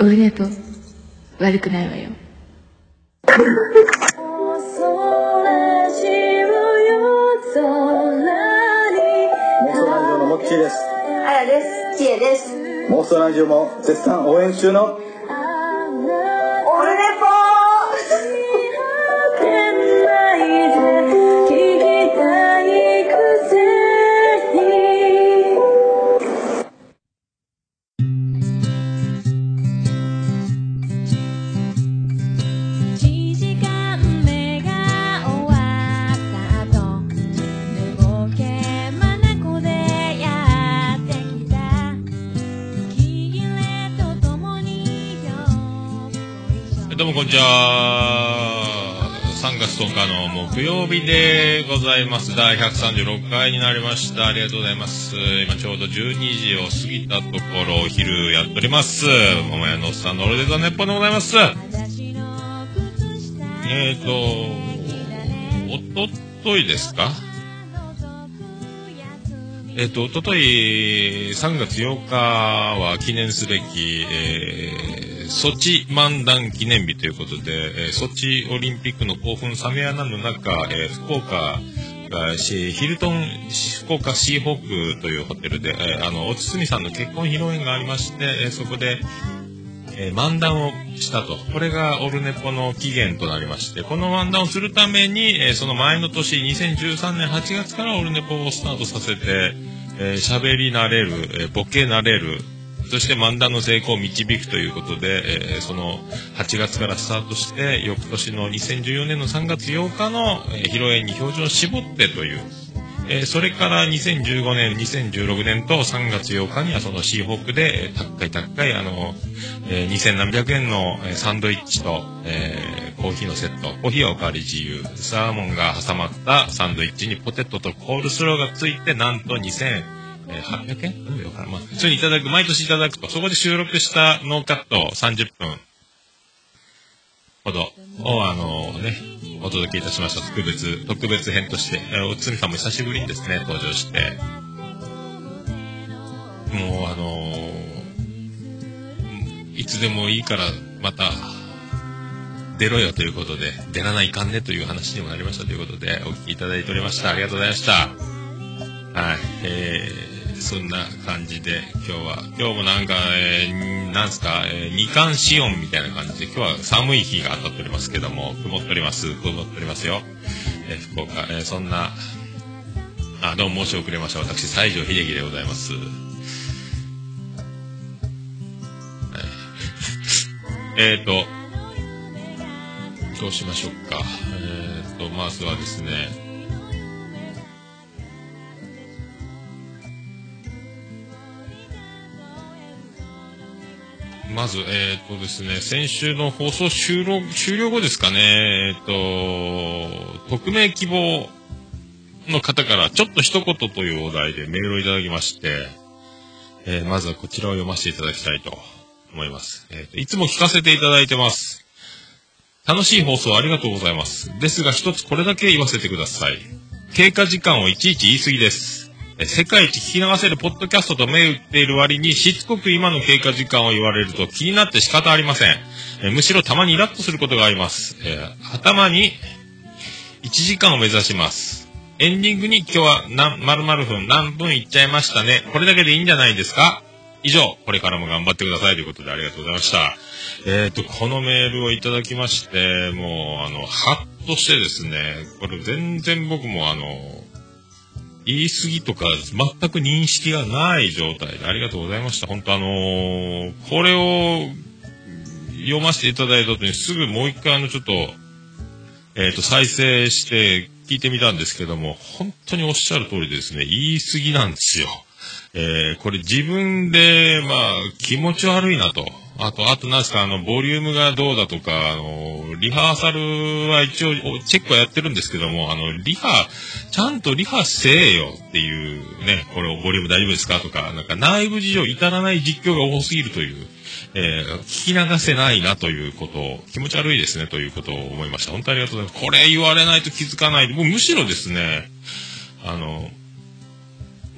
オルネポ悪くないわよ妄想ラジオのモッチーですあやです。ちえです。妄想ラジオも絶賛応援中のうもこんにちは。3月10日の木曜日でございます。第136回になりました。ありがとうございます。今ちょうど12時を過ぎたところ、お昼やっております。桃屋のおっさんのルデザネッポンでございます。えーと、おとといですか？えっ、と、おととい、3月8日は記念すべき、えーソチ漫談記念日ということで、えーソチオリンピックの興奮冷めやらぬ中、えー福岡がヒルトン福岡シーホークというホテルで、えーあの、おつつみさんの結婚披露宴がありまして、えーそこで、えー漫談をしたと。これがオルネポの起源となりまして、この漫談をするために、えーその前の年、2013年8月からオルネポをスタートさせて、えー喋り慣れる、えーボケ慣れる、そして漫談の成功を導くということで、えーその8月からスタートして、翌年の2014年の3月8日の、えー披露宴に標準を絞ってという、えーそれから2015年、2016年と3月8日にはそのシーホークで、えー高い高い、あの、えー2000何百円のサンドイッチと、えーコーヒーのセット、コーヒーはおかわり自由、サーモンが挟まったサンドイッチにポテトとコールスローがついて、なんと2800円どういうのかなまあ、普通にいただく、毎年いただくと、そこで収録したノーカット30分。ほど。を、あのね、お届けいたしました。特別、特別編として、えーおつみさんも久しぶりにですね、登場して、もうあのーいつでもいいから、また、出ろよということで、出らないかんねという話にもなりましたということで、お聞きいただいておりました。ありがとうございました。はい、えー、そんな感じで、今日は、今日もなんか、えー、なんすか、えー、二冠四温みたいな感じで、今日は寒い日が当たっておりますけども、曇っております、曇っておりますよ。えー、福岡、えー、そんな、あ、どうも申し遅れました。私、西城秀樹でございます。えーと、どうしましょうか。えーと、まずはですね、まず、えーとですね、先週の放送終了終了後ですかね、えーと、匿名希望の方から、ちょっと一言というお題でメールをいただきまして、えーまずはこちらを読ませていただきたいと思います。えーといつも聞かせていただいてます。楽しい放送ありがとうございます。ですが一つこれだけ言わせてください。経過時間をいちいち言い過ぎです。世界一聞き流せるポッドキャストと銘打っている割にしつこく今の経過時間を言われると気になって仕方ありません。えむしろたまにイラッとすることがあります。えー頭に1時間を目指します。エンディングに今日は何、〇〇分何分いっちゃいましたね。これだけでいいんじゃないですか？以上、これからも頑張ってくださいということでありがとうございました。えっ、と、このメールをいただきまして、もう、あの、ハッとしてですね、これ全然僕もあの、言い過ぎとか全く認識がない状態でありがとうございました。本当あのーこれを読ませていただいた後にすぐもう一回あのちょっと、えっ、と、再生して聞いてみたんですけども、本当におっしゃる通りでですね、言い過ぎなんですよ。えーこれ自分で、まあ、気持ち悪いなと。あと、あとなんですか、あの、ボリュームがどうだとか、あの、リハーサルは一応、チェックはやってるんですけども、あの、リハ、ちゃんとリハせえよっていうね、これ、ボリューム大丈夫ですかとか、なんか内部事情至らない実況が多すぎるという、えー聞き流せないなということを、気持ち悪いですねということを思いました。本当にありがとうございます。これ言われないと気づかない。もうむしろですね、あの、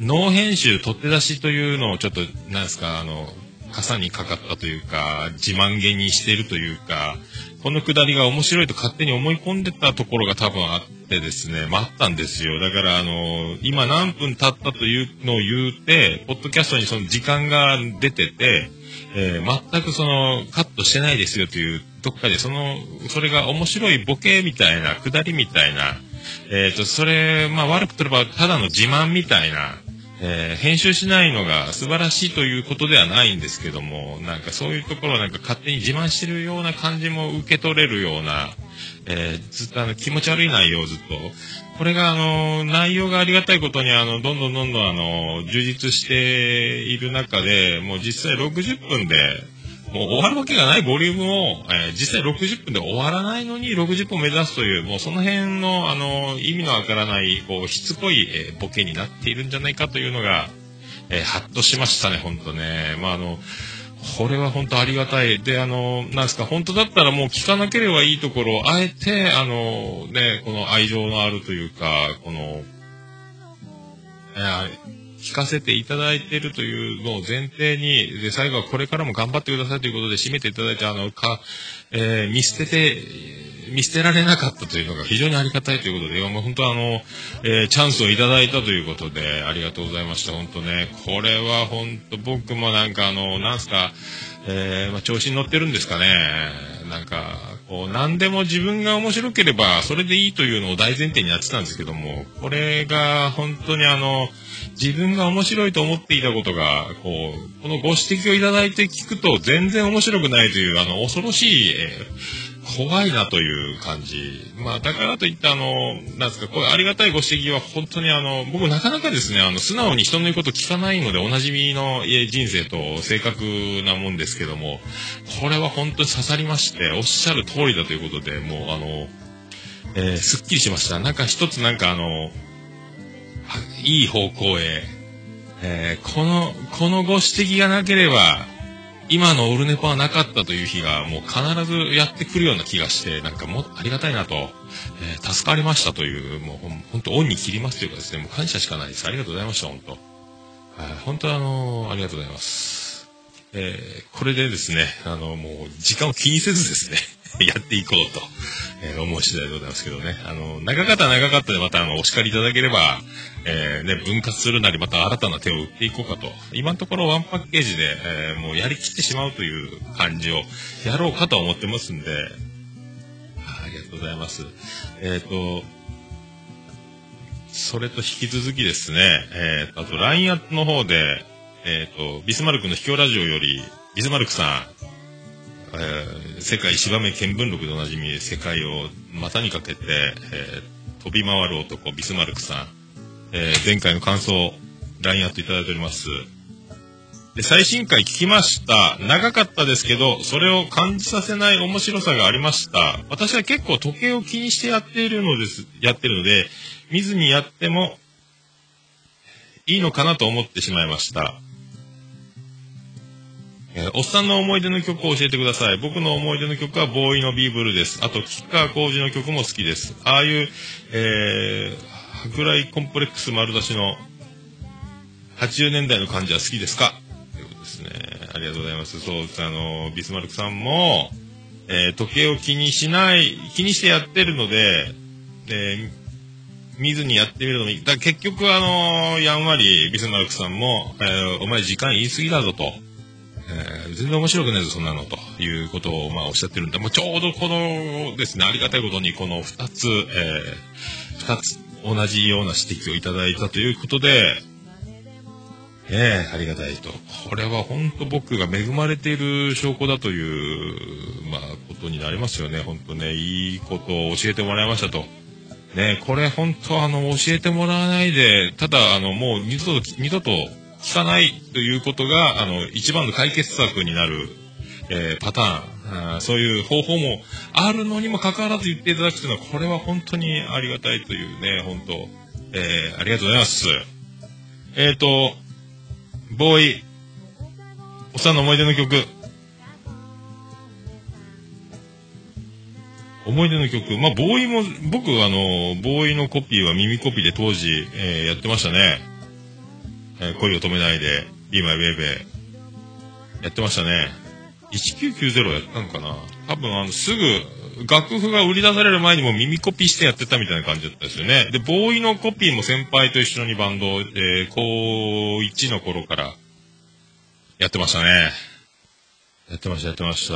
ノー編集取って出しというのをちょっと、なんですか、あの、傘にかかったというか、自慢げにしてるというか、このくだりが面白いと勝手に思い込んでたところが多分あってですね、待ったんですよ。だから、あの、今何分経ったというのを言うて、ポッドキャストにその時間が出てて、えー全くその、カットしてないですよという、どっかでその、それが面白いボケみたいな、くだりみたいな、えっ、と、それ、まあ悪くとればただの自慢みたいな、えー編集しないのが素晴らしいということではないんですけども、なんかそういうところなんか勝手に自慢してるような感じも受け取れるような、えーずっとあの気持ち悪い内容をずっと。これがあの、内容がありがたいことにあの、どんどんどんどんあの、充実している中で、もう実際60分で、もう終わるわけがないボリュームを、えー実際60分で終わらないのに60分を目指すという、もうその辺の、あの、意味のわからない、こう、しつこい、えーボケになっているんじゃないかというのが、えーハッとしましたね、本当ね。まあ、あの、これは本当ありがたい。で、あの、なんですか、本当だったらもう聞かなければいいところを、あえて、あの、ね、この愛情のあるというか、この、えー聞かせていただいているというのを前提に、で、最後はこれからも頑張ってくださいということで締めていただいて、あの、か、えー見捨てて、見捨てられなかったというのが非常にありがたいということで、いやもう本当あの、えーチャンスをいただいたということで、ありがとうございました。本当ね、これは本当僕もなんかあの、なんすか、えーまあ、調子に乗ってるんですかね。なんか、こう、何でも自分が面白ければ、それでいいというのを大前提にやってたんですけども、これが本当にあの、自分が面白いと思っていたことが、こう、このご指摘をいただいて聞くと全然面白くないという、あの、恐ろしい、えー怖いなという感じ。まあ、だからといって、あの、なんですか、これありがたいご指摘は本当にあの、僕なかなかですね、あの、素直に人の言うこと聞かないので、おなじみの人生と性格なもんですけども、これは本当に刺さりまして、おっしゃる通りだということで、もうあの、えーすっきりしました。なんか一つなんかあの、いい方向へ、えーこの、このご指摘がなければ、今のオルネポはなかったという日がもう必ずやってくるような気がして、なんかもうありがたいなと、えー助かりましたという、もうほん本当恩に切りますというかですね、もう感謝しかないです。ありがとうございました、本当。はい本当あのありがとうございます。えーこれでですね、あの、もう時間を気にせずですね、やっていこうと、えー思う次第でございますけどね。あの、長かった長かったでまたあの、お叱りいただければ、えーね、分割するなりまた新たな手を打っていこうかと。今のところワンパッケージで、えーもうやりきってしまうという感じをやろうかと思ってますんで、ありがとうございます。えっ、と、それと引き続きですね、えーと、あと LINE アットの方で、えっ、と、ビスマルクの秘境ラジオより、ビスマルクさん、えー世界芝目見聞録でおなじみ、世界を股にかけて、えー飛び回る男、ビスマルクさん、えー前回の感想、LINE アットいただいております。で、最新回聞きました。長かったですけど、それを感じさせない面白さがありました。私は結構時計を気にしてやっているのです、やってるので、見ずにやってもいいのかなと思ってしまいました。えーおっさんの思い出の曲を教えてください。僕の思い出の曲はボーイのビーブルです。あと、吉川浩司の曲も好きです。ああいう、えー、舶来コンプレックス丸出しの80年代の感じは好きですか？ということですね。ありがとうございます。そう。あの、ビスマルクさんも、えー時計を気にしない、気にしてやってるので、で見ずにやってみるのもいい。だから結局あのやんわりビスマルクさんも、えーお前時間言い過ぎだぞと。えー全然面白くないぞ、そんなの、ということを、まあ、おっしゃってるんで、もうちょうどこのですね、ありがたいことに、この二つ、えー二つ同じような指摘をいただいたということで、ええありがたいと。これは本当僕が恵まれている証拠だという、まあ、ことになりますよね。本当ね、いいことを教えてもらいましたと。ね、これ本当あの、教えてもらわないで、ただあの、もう二度と、二度と聞かないということが、あの、一番の解決策になる、えーパターンそういう方法もあるのにもかかわらず言っていただくというのは、これは本当にありがたいというね、本当、えーありがとうございます。えっ、と、ボーイ、おっさんの思い出の曲。思い出の曲。まあ、ボーイも、僕、あの、ボーイのコピーは耳コピーで当時、えーやってましたね。えー恋を止めないで、Be My Baby。やってましたね。1990やったのかな多分あの、すぐ、楽譜が売り出される前にも耳コピーしてやってたみたいな感じだったですよね。で、ボーイのコピーも先輩と一緒にバンド、えー、高1の頃からやってましたね。やってました、やってました。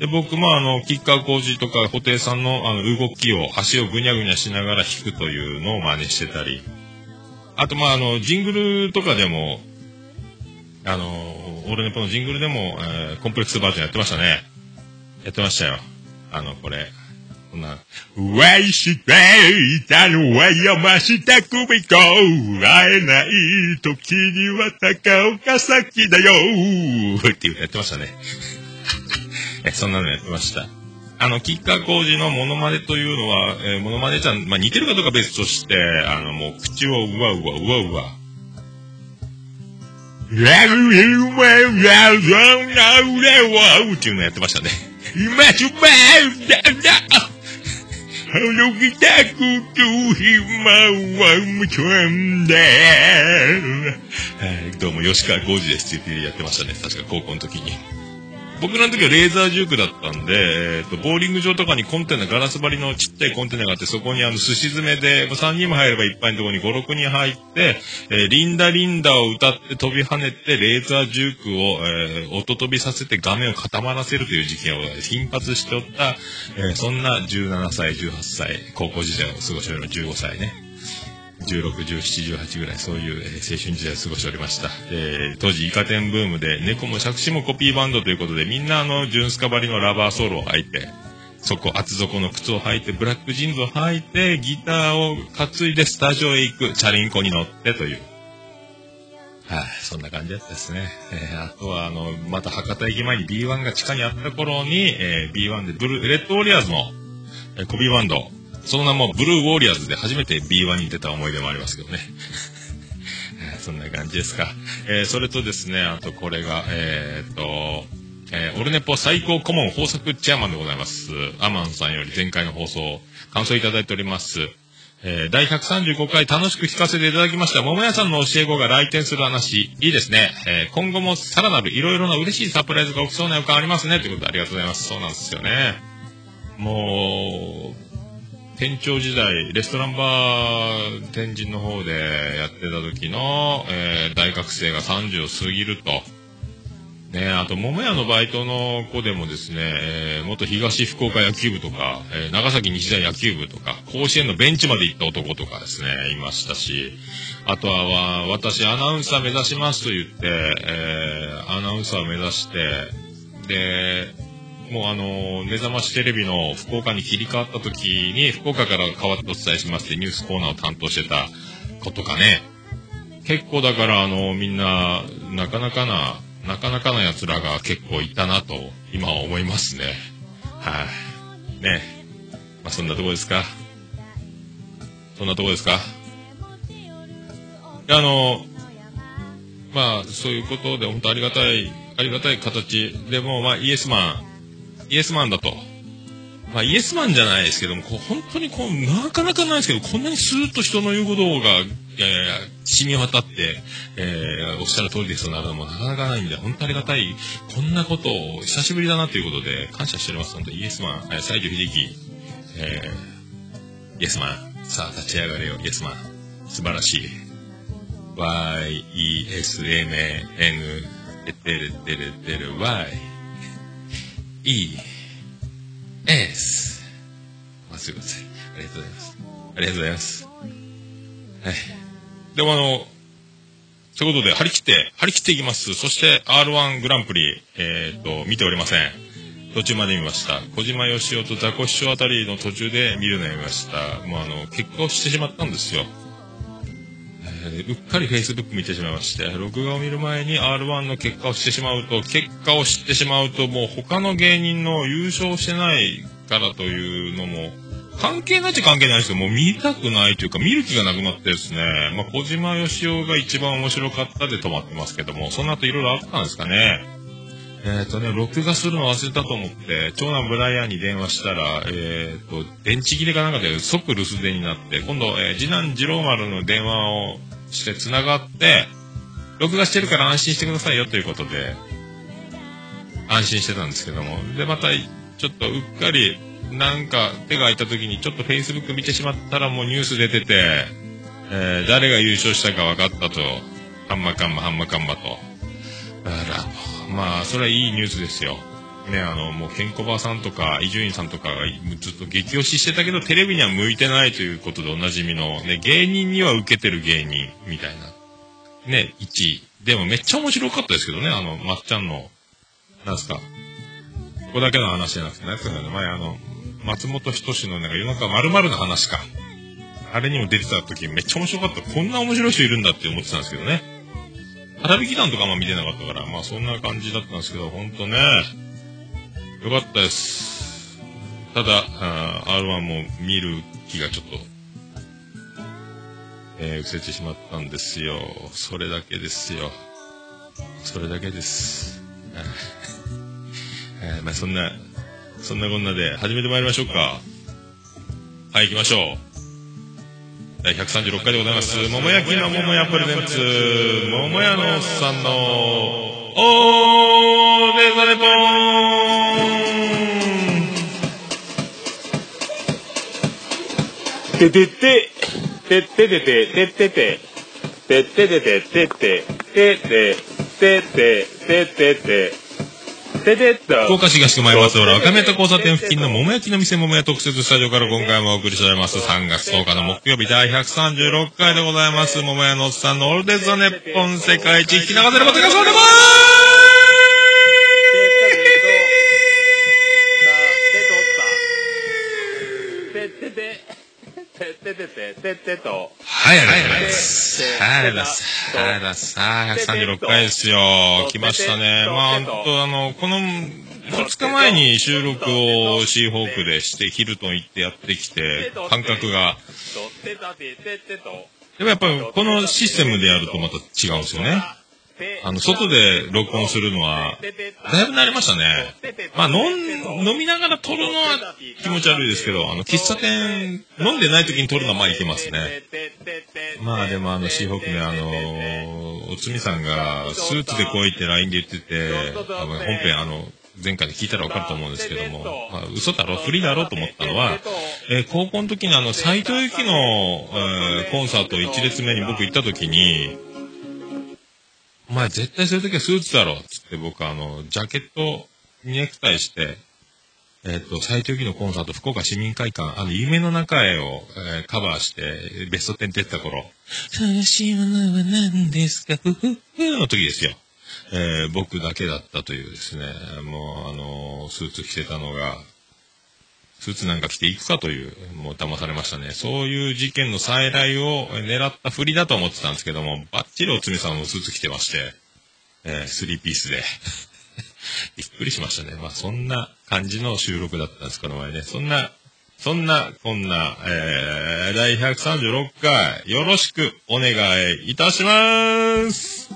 で、僕もあの、キッカー工事とか、布袋さんのあの、動きを、足をぐにゃぐにゃしながら弾くというのを真似してたり。あと、まあ、あの、ジングルとかでも、あの、オールネポのジングルでも、えー、コンプレックスバージョンやってましたね。やってましたよ。あの、これ。こんな、わいしていたのは山下久美子。会えない時には高岡崎だよ。っていうやってましたね。え、そんなのやってました。あの、吉川浩司のモノマネというのは、えー、モノマネちゃん、まあ、似てるかどうか別として、あの、もう、口をうわうわ、うわうわ。ラグルマンラウンラウレワウっていうのやってましたね。今すばだだ泳ぎたくと暇は無ちゃんだ。はい、どうも吉川浩司ですって言ってやってましたね。確か高校の時に。僕らの時はレーザージュークだったんで、えっ、と、ボーリング場とかにコンテナ、ガラス張りのちっちゃいコンテナがあって、そこにあの、寿司詰めで、3人も入ればいっぱいのところに5、6人入って、えー、リンダリンダを歌って飛び跳ねて、レーザージュークを、えー、音飛びさせて画面を固まらせるという事件を頻発しておった、えー、そんな17歳、18歳、高校時代を過ごしております15歳ね。16、17、18ぐらいそういう、えー、青春時代を過ごしておりました。えー、当時イカ天ブームで猫も杓子もコピーバンドということでみんなあのジュンスカバリのラバーソロを履いて、そこ厚底の靴を履いて、ブラックジーンズを履いて、ギターを担いでスタジオへ行く、チャリンコに乗ってという。はい、あ、そんな感じだったですね。えー、あとは、あの、また博多駅前に B1 が地下にあった頃に、えー、B1 でブルー、レッドウォリアーズの、えー、コピーバンド、その名もブルーウォーリアーズで初めて B1 に出た思い出もありますけどね。そんな感じですか。えー、それとですね、あとこれが、えー、っと、えー、オルネポ最高顧問豊作チェアマンでございます。アマンさんより前回の放送、感想いただいております。えー、第135回楽しく聞かせていただきました。桃屋さんの教え子が来店する話、いいですね。えー、今後もさらなるいろいろな嬉しいサプライズが起きそうな予感ありますね。ということでありがとうございます。そうなんですよね。もう、店長時代、レストランバー天神の方でやってた時の、えー、大学生が30を過ぎると、ね、あと、桃屋のバイトの子でもですね、えー、元東福岡野球部とか、えー、長崎日大野球部とか、甲子園のベンチまで行った男とかですね、いましたし、あとは、私アナウンサー目指しますと言って、えー、アナウンサーを目指して、で、もうあの、目覚ましテレビの福岡に切り替わった時に、福岡から変わってお伝えしますってニュースコーナーを担当してた子とかね、結構だからあの、みんな、なかなかな、なかなかな奴らが結構いたなと、今は思いますね。はい、ね。まあ、そんなとこですか。そんなとこですか。あの、まあ、そういうことで本当ありがたい、ありがたい形でも、まあ、イエスマン、イエスマンだと。まあ、イエスマンじゃないですけども、こう本当にこう、なかなかないですけど、こんなにスーッと人の言うことが、いやいやいや、染み渡って、えー、おっしゃる通りですとなるのもなかなかないんで、本当ありがたい、こんなことを久しぶりだなということで、感謝しております。本当イエスマン、えー、西城秀樹、えー、イエスマン、さあ立ち上がれよ、イエスマン、素晴らしい。y, e, s, m, n, てってるてる y てる y, e, s あ、すいません。ありがとうございます。ありがとうございます。はい。でもあの、そういうことで、張り切って、張り切っていきます。そして R1 グランプリ、えっ、と、見ておりません。途中まで見ました。小島よしおとザコシショウあたりの途中で見るのやめました。もうあの、結果をしてしまったんですよ。うっかり Facebook 見てしまいまして、録画を見る前に R1 の結果をしてしまうと、結果を知ってしまうと、もう他の芸人の優勝してないからというのも、関係ないっちゃ関係ないですけど、もう見たくないというか、見る気がなくなってですね、まあ、小島よしおが一番面白かったで止まってますけども、その後いろいろあったんですかね。えっ、とね、録画するの忘れたと思って、長男ブライアンに電話したら、えっ、と、電池切れかなんかで即留守電になって、今度、えー次男次郎丸の電話をして繋がって、録画してるから安心してくださいよということで、安心してたんですけども。で、また、ちょっとうっかり、なんか手が空いた時にちょっと Facebook 見てしまったらもうニュース出てて、えー誰が優勝したか分かったと。ハンマカンマ、ハンマカンマと。あら、まあ、それはいいニュースですよ。ね、あの、もう、ケンコバさんとか、伊集院さんとかがずっと激推ししてたけど、テレビには向いてないということでおなじみの、ね、芸人には受けてる芸人、みたいな。ね、1位。でもめっちゃ面白かったですけどね、あの、まっちゃんの、なんすか。ここだけの話じゃなくて、なんつうのね、前あの、松本人志のなんか夜中〇〇の話か。あれにも出てた時めっちゃ面白かった。こんな面白い人いるんだって思ってたんですけどね。花火団とかも見てなかったから、まあそんな感じだったんですけど、ほんとね、よかったです。ただ、R1 も見る気がちょっと、えー、失せてしまったんですよ。それだけですよ。それだけです。えーまあそんな、そんなこんなで始めてまいりましょうか。はい、行きましょう。第136回でございます。桃焼きの桃屋プレゼンツ、桃屋のおっさんの、おー、デザレポーンててて、ててててて、てててて、ててててて、ててて、ててて、てて、ててて、ててっと。福岡市東区前松原赤目と交差点付近の桃焼きの店桃屋特設スタジオから今回もお送りしております。3月10日の木曜日第136回でございます。桃屋のおっさんのオールデッザネッポン世界一引き流せることがそうでもてってて、てててて、ててと。はい、ありがとうございます。はい、ありがとうございます。はい、ありがとうございます。136回ですよ。来ましたね。まあ、本当あの、この、2日前に収録をシーホークでして、ヒルトン行ってやってきて、感覚が。てたて、ててと。でもやっぱりこのシステムでやるとまた違うんですよね。あの、外で録音するのは、だいぶ慣れましたね。まあ、飲ん、飲みながら撮るのは気持ち悪いですけど、あの、喫茶店、飲んでない時に撮るのはまあいけますね。まあでもあの、シーホークね、あのおつみさんがスーツでこう言って LINE で言ってて、あの本編あの、前回で聞いたらわかると思うんですけども、まあ、嘘だろ、不利だろと思ったのは、えー高校の時にあの、斎藤由貴の、えーコンサート1列目に僕行った時に、お前絶対そういう時はスーツだろつって僕あの、ジャケットにネクタイして、えっ、と、斎藤由貴のコンサート、福岡市民会館、あの、夢の中へを、えーカバーして、ベスト10出てた頃、悲しいものは何ですか？ふふふの時ですよ。えー僕だけだったというですね、もうあのスーツ着てたのが、スーツなんか着ていくかという、もう騙されましたね。そういう事件の再来を狙ったふりだと思ってたんですけども、バッチリおつみさんもスーツ着てまして、えースリーピースで。びっくりしましたね。まあそんな感じの収録だったんです、この前ね。そんな、そんな、こんな、えー、第136回、よろしくお願いいたします。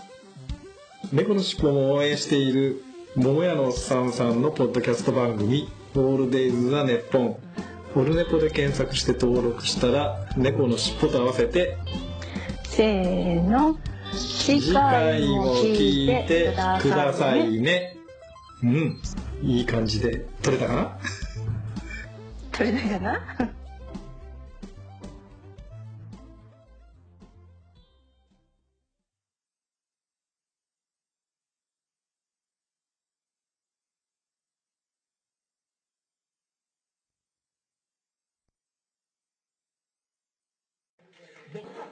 猫のしっぽも応援している桃屋のおっさんさんのポッドキャスト番組「オールデイズ・ザ・ネッポン」オルネポで検索して登録したら猫のしっぽと合わせてせーの。次次回回もも聞いてくくださいね。いねうん。いい感じで撮れたかな？取れないかな？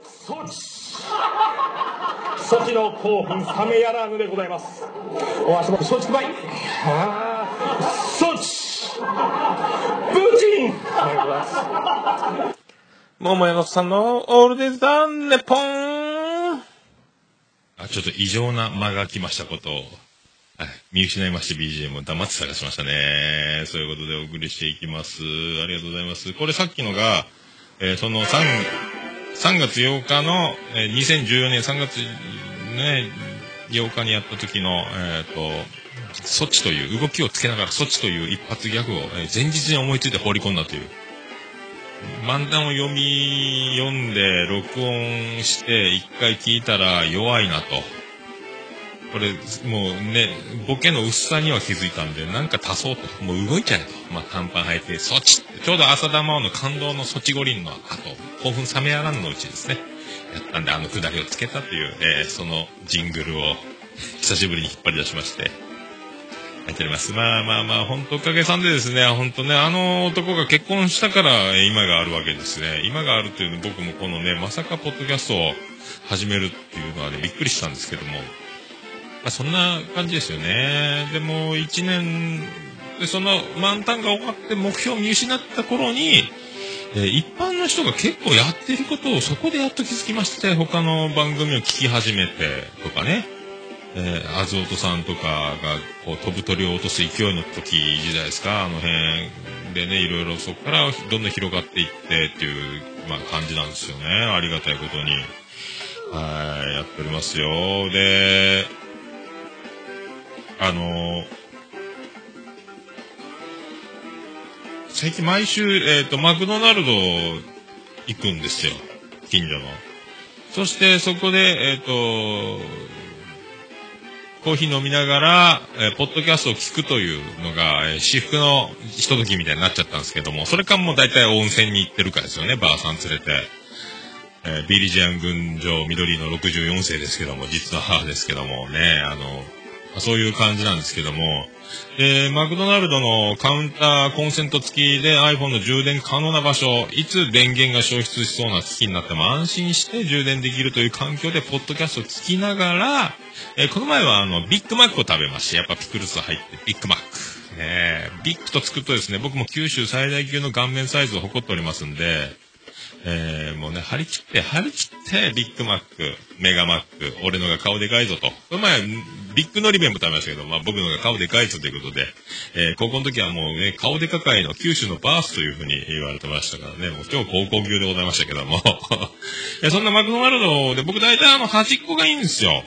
ソチソチの興奮冷めやらぬでございます。お足元松竹梅。ああソチブーチンありがとうございます桃屋のさんのオールデイズ・ザ・ネポン。あ、ちょっと異常な間が来ましたことを、はい、見失いまして BGM を黙って探しましたね。そういうことでお送りしていきます。ありがとうございます。これさっきのが、えーその3、3月8日の、えー2014年3月、ね、8日にやった時の、えっ、と、措置という、動きをつけながら措置という一発ギャグを、え前日に思いついて放り込んだという。漫談を読み、読んで、録音して、一回聞いたら弱いなと。これ、もうね、ボケの薄さには気づいたんで、なんか足そうと。もう動いちゃえと。まあ、短パン履いて、そっちちょうど浅田真央の感動のソチ五輪の後、興奮冷めやらんのうちですね。やったんで、あのくだりをつけたという、えーそのジングルを久しぶりに引っ張り出しまして、やっております。まあまあまあ、本当おかげさんでですね、本当ね、あの男が結婚したから今があるわけですね。今があるというの僕もこのね、まさかポッドキャストを始めるっていうのはね、びっくりしたんですけども、まあそんな感じですよね。でも、一年、でその満タンが終わって目標を見失った頃に、えー一般の人が結構やってることをそこでやっと気づきまして、他の番組を聞き始めてとかね、えー、アズオトさんとかがこう飛ぶ鳥を落とす勢いの時時代ですか、あの辺でね、いろいろそこからどんどん広がっていってっていう、まあ、感じなんですよね。ありがたいことに。はい、やっておりますよ。で、あの最近毎週、えっ、と、マクドナルド行くんですよ。近所の。そして、そこで、えっ、と、コーヒー飲みながら、えーポッドキャストを聞くというのが、えー私服のひとときみたいになっちゃったんですけども、それかもう大体温泉に行ってるかですよね、ばあさん連れて。えービリジアン群青緑の64世ですけども、実は母ですけどもね、あの、そういう感じなんですけども、で、マクドナルドのカウンターコンセント付きで iPhone の充電可能な場所、いつ電源が消失しそうな機器になっても安心して充電できるという環境でポッドキャストを聞きながら、えーこの前はあの、ビッグマックを食べまして、やっぱピクルス入ってビッグマック。ねえビッグとつくとですね、僕も九州最大級の顔面サイズを誇っておりますんで、えーもうね、張り切って、張り切って、ビッグマック、メガマック、俺のが顔でかいぞと。この前、ビッグのり弁も食べましたけど、まあ僕のが顔でかいぞということで、えー高校の時はもうね、顔でかかいの九州のバースというふうに言われてましたからね、もう今日高校級でございましたけども。い、そんなマクドナルドで僕大体あの端っこがいいんですよ。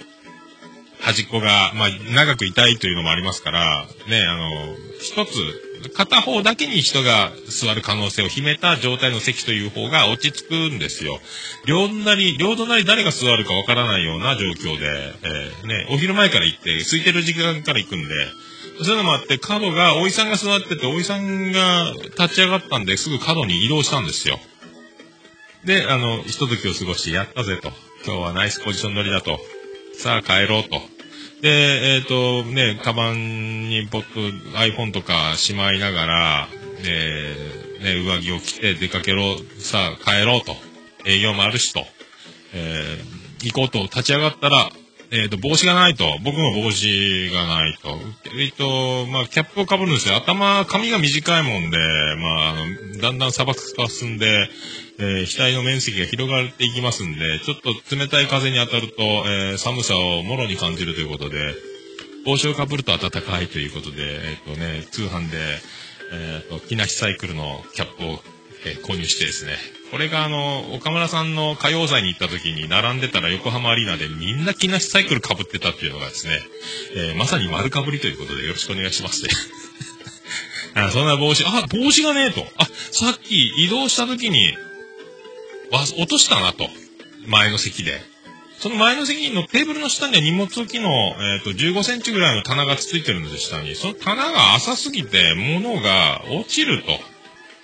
端っこが、まあ、長く痛いというのもありますから、ね、あの、一つ、片方だけに人が座る可能性を秘めた状態の席という方が落ち着くんですよ。両隣、両隣誰が座るかわからないような状況で、えーね、お昼前から行って、空いてる時間から行くんで、そういうのもあって、角が、おいさんが座ってて、おいさんが立ち上がったんで、すぐ角に移動したんですよ。で、あの、ひとときを過ごして、やったぜと。今日はナイスポジション乗りだと。さあ帰ろうと。で、えっ、と、ね、カバンにポッと iPhone とかしまいながら、えーね、上着を着て出かけろ、さあ帰ろうと。営業もあるしと。えー行こうと立ち上がったら、えっ、と、帽子がないと。僕も帽子がないと。えっ、と、まあ、キャップをかぶるんですよ。頭、髪が短いもんで、まあ、あの、だんだん砂漠化進んで、えー額の面積が広がっていきますんで、ちょっと冷たい風に当たると、えー寒さをもろに感じるということで、帽子をかぶると暖かいということで、えっ、とね、通販で、えっ、と、木梨サイクルのキャップを、え購入してですね、これがあの、岡村さんの歌謡祭に行った時に並んでたら横浜アリーナでみんな木梨サイクル被ってたっていうのがですね、えまさに丸かぶりということでよろしくお願いしますね。あそんな帽子、あ、帽子がねえと。あ、さっき移動した時に、落としたなと。前の席で。その前の席のテーブルの下には荷物置きの、えっ、と、15センチぐらいの棚がついてるんです、下に。その棚が浅すぎて、物が落ちると。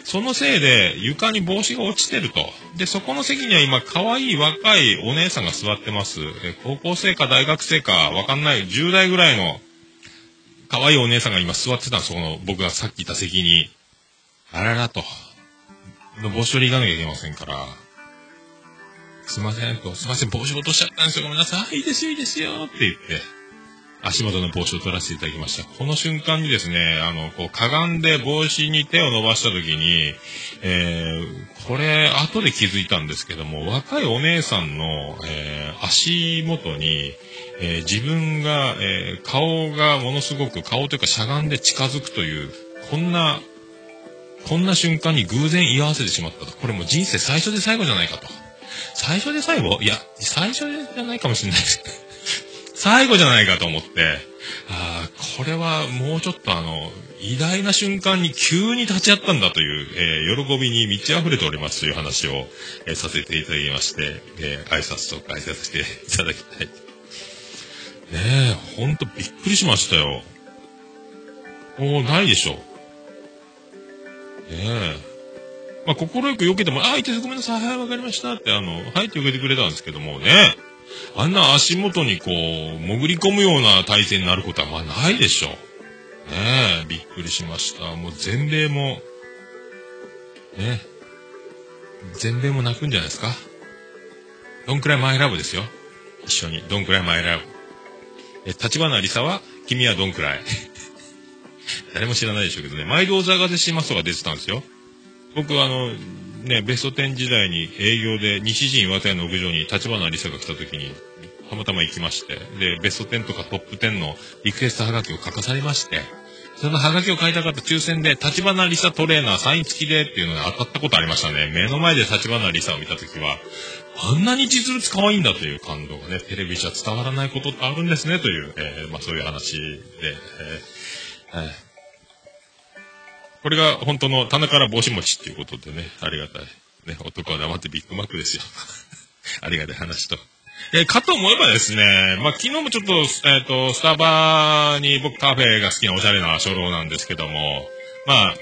そのせいで、床に帽子が落ちてると。で、そこの席には今、可愛い若いお姉さんが座ってます。え高校生か大学生かわかんない、10代ぐらいの、可愛いお姉さんが今座ってたんです、その、僕がさっきいた席に。あららと。帽子取り行かなきゃいけませんから。すいませんと、すいません、帽子落としちゃったんですよ。ごめんなさい。いいですよ、いいですよ。って言って、足元の帽子を取らせていただきました。この瞬間にですね、あの、こう、かがんで帽子に手を伸ばした時に、えー、これ、後で気づいたんですけども、若いお姉さんの、えー、足元に、えー自分が、えー顔がものすごく、顔というかしゃがんで近づくという、こんな、こんな瞬間に偶然居合わせてしまったと。これも人生最初で最後じゃないかと。最初で最後いや、最初じゃないかもしれないです。最後じゃないかと思って、ああ、これはもうちょっとあの、偉大な瞬間に急に立ち会ったんだという、えー喜びに満ち溢れておりますという話を、えーさせていただきまして、えー挨拶とか挨拶していただきたい。ねえ、ほんとびっくりしましたよ。もうないでしょ。ねえ。まあ、心よく避けても、あ、いてごめんなさい、はい、わかりましたって、あの、はいって避けてくれたんですけどもね。あんな足元にこう、潜り込むような体勢になることはまあないでしょう。ねえ、びっくりしました。もう全米も、ね全米も泣くんじゃないですか。どんくらいマイラブですよ。一緒に。どんくらいマイラブ。え、立花りさは、君はどんくらい。誰も知らないでしょうけどね。毎度ザガでしますとか出てたんですよ。僕あの、ね、ベスト10時代に営業で西陣岩田屋の屋上に立花りさが来た時に、たまたま行きまして、で、ベスト10とかトップ10のリクエストハガキを書かされまして、そのハガキを書いたかった抽選で、立花りさトレーナーサイン付きでっていうのが当たったことありましたね。目の前で立花りさを見た時は、あんなに実物可愛いんだという感動がね、テレビじゃ伝わらないことってあるんですねという、えーまあそういう話で、えーはいこれが本当の棚から帽子持ちっていうことでね、ありがたい。ね、男は黙ってビッグマックですよ。ありがたい話と。えかと思えばですね、まあ、昨日もちょっと、えっ、と、スタバに僕カフェが好きなおしゃれな初老なんですけども、まあ、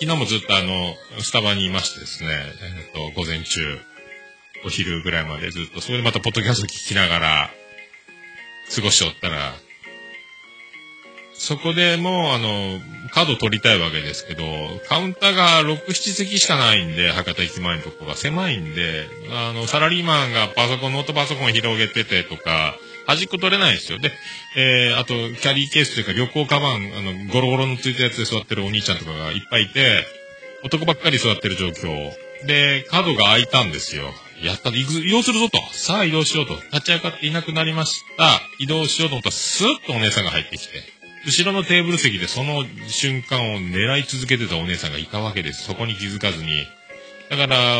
昨日もずっとあの、スタバにいましてですね、えっ、と、午前中、お昼ぐらいまでずっと、それでまたポッドキャスト聞きながら、過ごしておったら、そこでもう、あの、カード取りたいわけですけど、カウンターが6、7席しかないんで、博多駅前のとこが狭いんで、あの、サラリーマンがパソコン、ノートパソコン広げててとか、端っこ取れないんですよ。で、えー、あと、キャリーケースというか旅行カバン、あの、ゴロゴロのついたやつで座ってるお兄ちゃんとかがいっぱいいて、男ばっかり座ってる状況。で、角が開いたんですよ。やった、行く移動するぞと。さあ移動しようと。立ち上がっていなくなりました。移動しようと思ったら、スーッとお姉さんが入ってきて。後ろのテーブル席でその瞬間を狙い続けてたお姉さんがいたわけです。そこに気づかずに。だから、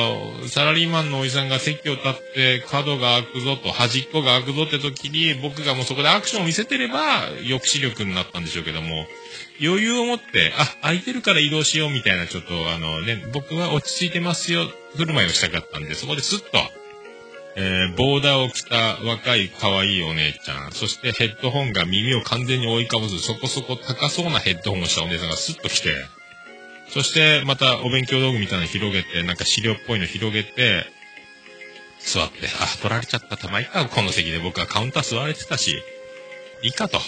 サラリーマンのおじさんが席を立って角が開くぞと、端っこが開くぞって時に、僕がもうそこでアクションを見せてれば、抑止力になったんでしょうけども、余裕を持って、あ、空いてるから移動しようみたいな、ちょっと、あのね、僕は落ち着いてますよ、振る舞いをしたかったんで、そこでスッと、えー、ボーダーを着た若い可愛いお姉ちゃん、そしてヘッドホンが耳を完全に覆いかぶす、そこそこ高そうなヘッドホンをしたお姉さんがスッと来て、そしてまたお勉強道具みたいなの広げて、なんか資料っぽいの広げて、座って、あ、取られちゃった、たまいか、この席で僕はカウンター座れてたし、いいかと。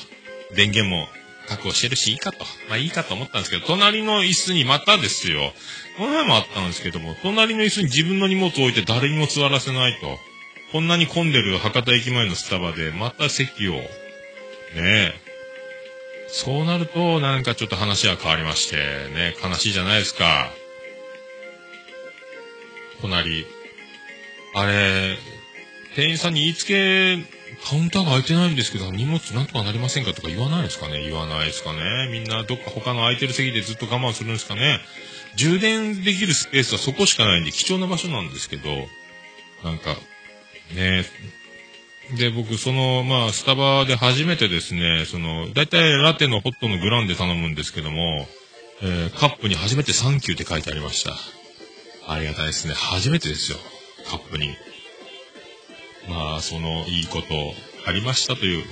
電源も確保してるし、いいかと。まあいいかと思ったんですけど、隣の椅子にまたですよ。この前もあったんですけども、隣の椅子に自分の荷物を置いて誰にも座らせないと。こんなに混んでる博多駅前のスタバで、また席を、ねえ。そうなると、なんかちょっと話は変わりまして、ね、悲しいじゃないですか。隣。あれ、店員さんに言いつけ、カウンターが開いてないんですけど、荷物なんとかなりませんかとか言わないですかね言わないですかねみんなどっか他の空いてる席でずっと我慢するんですかね充電できるスペースはそこしかないんで貴重な場所なんですけど、なんか、ねで、僕、その、まあ、スタバで初めてですね、その、だいたいラテのホットのグランで頼むんですけども、えーカップに初めてサンキューって書いてありました。ありがたいですね。初めてですよ。カップに。まあ、その、いいことありましたという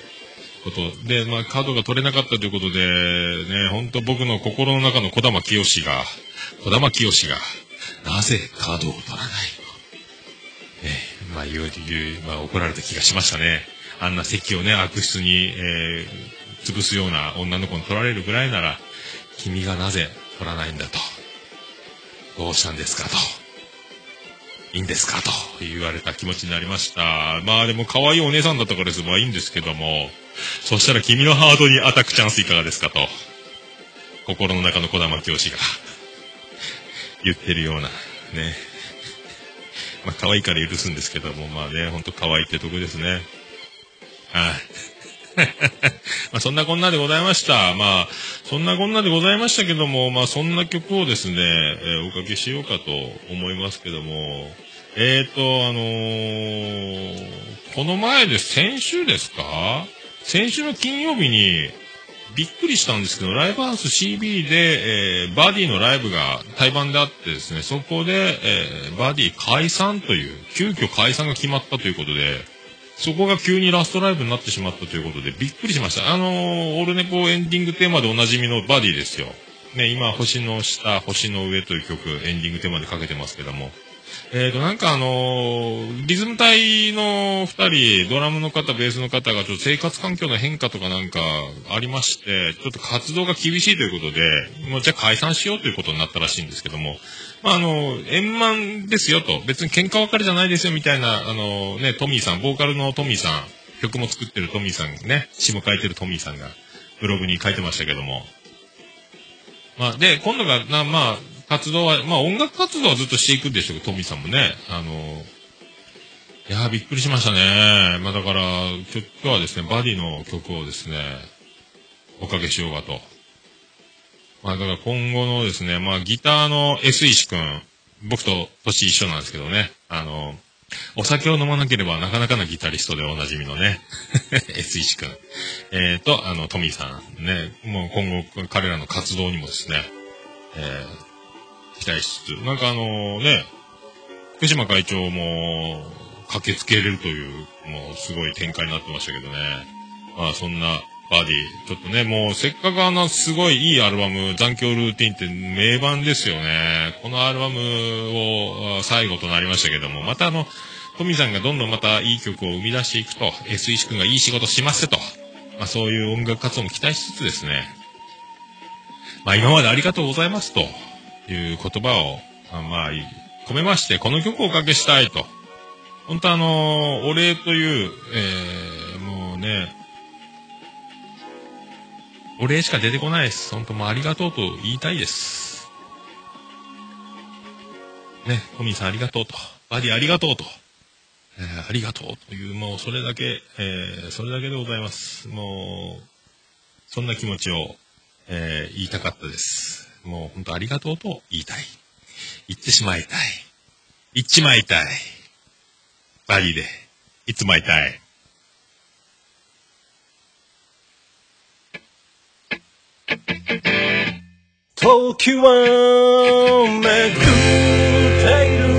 ことで、まあ、カードが取れなかったということで、ね、本当僕の心の中の小玉清が、小玉清が、なぜカードを取らないの？ええまあ、言う、言う、まあ、怒られた気がしましたね。あんな席をね、悪質に、えー、潰すような女の子に取られるぐらいなら、君がなぜ取らないんだと。どうしたんですかと。いいんですかと言われた気持ちになりました。まあでも可愛いお姉さんだったからです。まあいいんですけども。そしたら君のハードにアタックチャンスいかがですかと。心の中の小玉教師が言ってるような、ね。まあ可愛いから許すんですけども、まあね、ほんと可愛いってとこですね。はい。まあそんなこんなでございました。まあ、そんなこんなでございましたけども、まあそんな曲をですね、えーおかけしようかと思いますけども、えーと、あのーこの前で先週ですか？先週の金曜日に、びっくりしたんですけど、ライブハウス CB で、えーバディのライブが対バンであってですね、そこで、えーバディ解散という、急遽解散が決まったということで、そこが急にラストライブになってしまったということで、びっくりしました。あのーオルネポエンディングテーマでおなじみのバディですよ。ね、今、星の下、星の上という曲、エンディングテーマでかけてますけども。えーと、なんかあのーリズム隊の二人、ドラムの方、ベースの方がちょっと生活環境の変化とかなんかありまして、ちょっと活動が厳しいということで、もうじゃあ解散しようということになったらしいんですけども、まあ、あの、円満ですよと、別に喧嘩別れじゃないですよみたいな、あのね、トミーさん、ボーカルのトミーさん、曲も作ってるトミーさんね、詩も書いてるトミーさんが、ブログに書いてましたけども、まあ、で、今度が、な、まあ、活動は、まあ、音楽活動はずっとしていくんでしょうけど、トミーさんもね、あの、いやーびっくりしましたね。まあ、だから、今日はですね、バディの曲をですね、おかけしようかと。まあ、だから今後のですね、まあ、ギターの S 石くん、僕と年一緒なんですけどね、あの、お酒を飲まなければなかなかのギタリストでおなじみのね、S 石くん。えーと、あの、トミーさんね、もう今後彼らの活動にもですね、えー、期待しつつ、なんかあのね、福島会長も駆けつけれるという、もうすごい展開になってましたけどね。まあそんなバディ、ちょっとね、もうせっかくあのすごいいいアルバム、残響ルーティンって名盤ですよね。このアルバムを最後となりましたけども、またあの、トミさんがどんどんまたいい曲を生み出していくと、S 石君がいい仕事しますと、まあそういう音楽活動も期待しつつですね、まあ今までありがとうございますという言葉を、あまあ込めまして、この曲をおかけしたいと。本当あのお礼という、えー、もうね、お礼しか出てこないです。本当もうありがとうと言いたいです。ね、トミーさんありがとうと。バディありがとうと。えーありがとうという、もうそれだけ、えーそれだけでございます。もう、そんな気持ちを、えー言いたかったです。もう本当ありがとうと言いたい。言ってしまいたい。言っちまいたい。バディで、いつまいたい。時は巡っている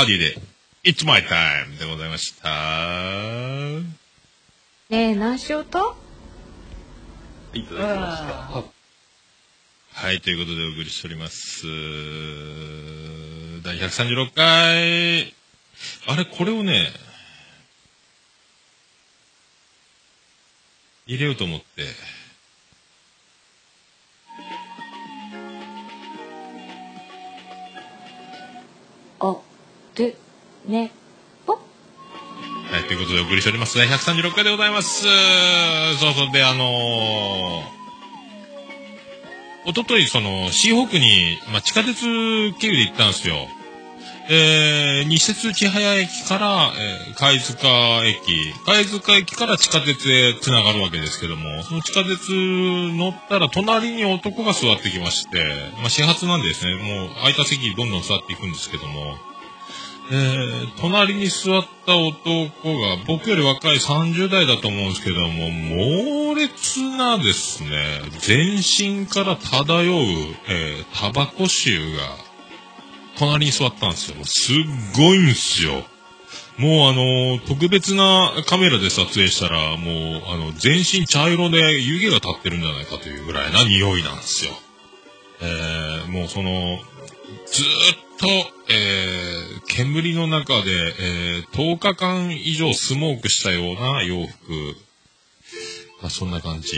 バディで、It's My Time でございました。ねえ何しようと？いただきました。はい、ということでお送りしております。第136回。あれ、これをね、入れようと思って、あでねぽはい、ということでお送りしております。第136回でございます。そうそう、で、あのー、おととい、その、シーホークに、まあ、地下鉄経由で行ったんですよ。えー、西鉄千早駅から、えー貝塚駅、貝塚駅から地下鉄へ繋がるわけですけども、その地下鉄乗ったら隣に男が座ってきまして、まあ、始発なんでですね、もう空いた席どんどん座っていくんですけども、えー、隣に座った男が僕より若い30代だと思うんですけども、猛烈なですね、全身から漂う、えー、タバコ臭が隣に座ったんですよ。もうすっごいんですよ。もうあの特別なカメラで撮影したら、もうあの、全身茶色で湯気が立ってるんじゃないかというぐらいな匂いなんですよ。えー、もうその、ずーっと、えー、煙の中で、えー、10日間以上スモークしたような洋服。まあ、そんな感じ。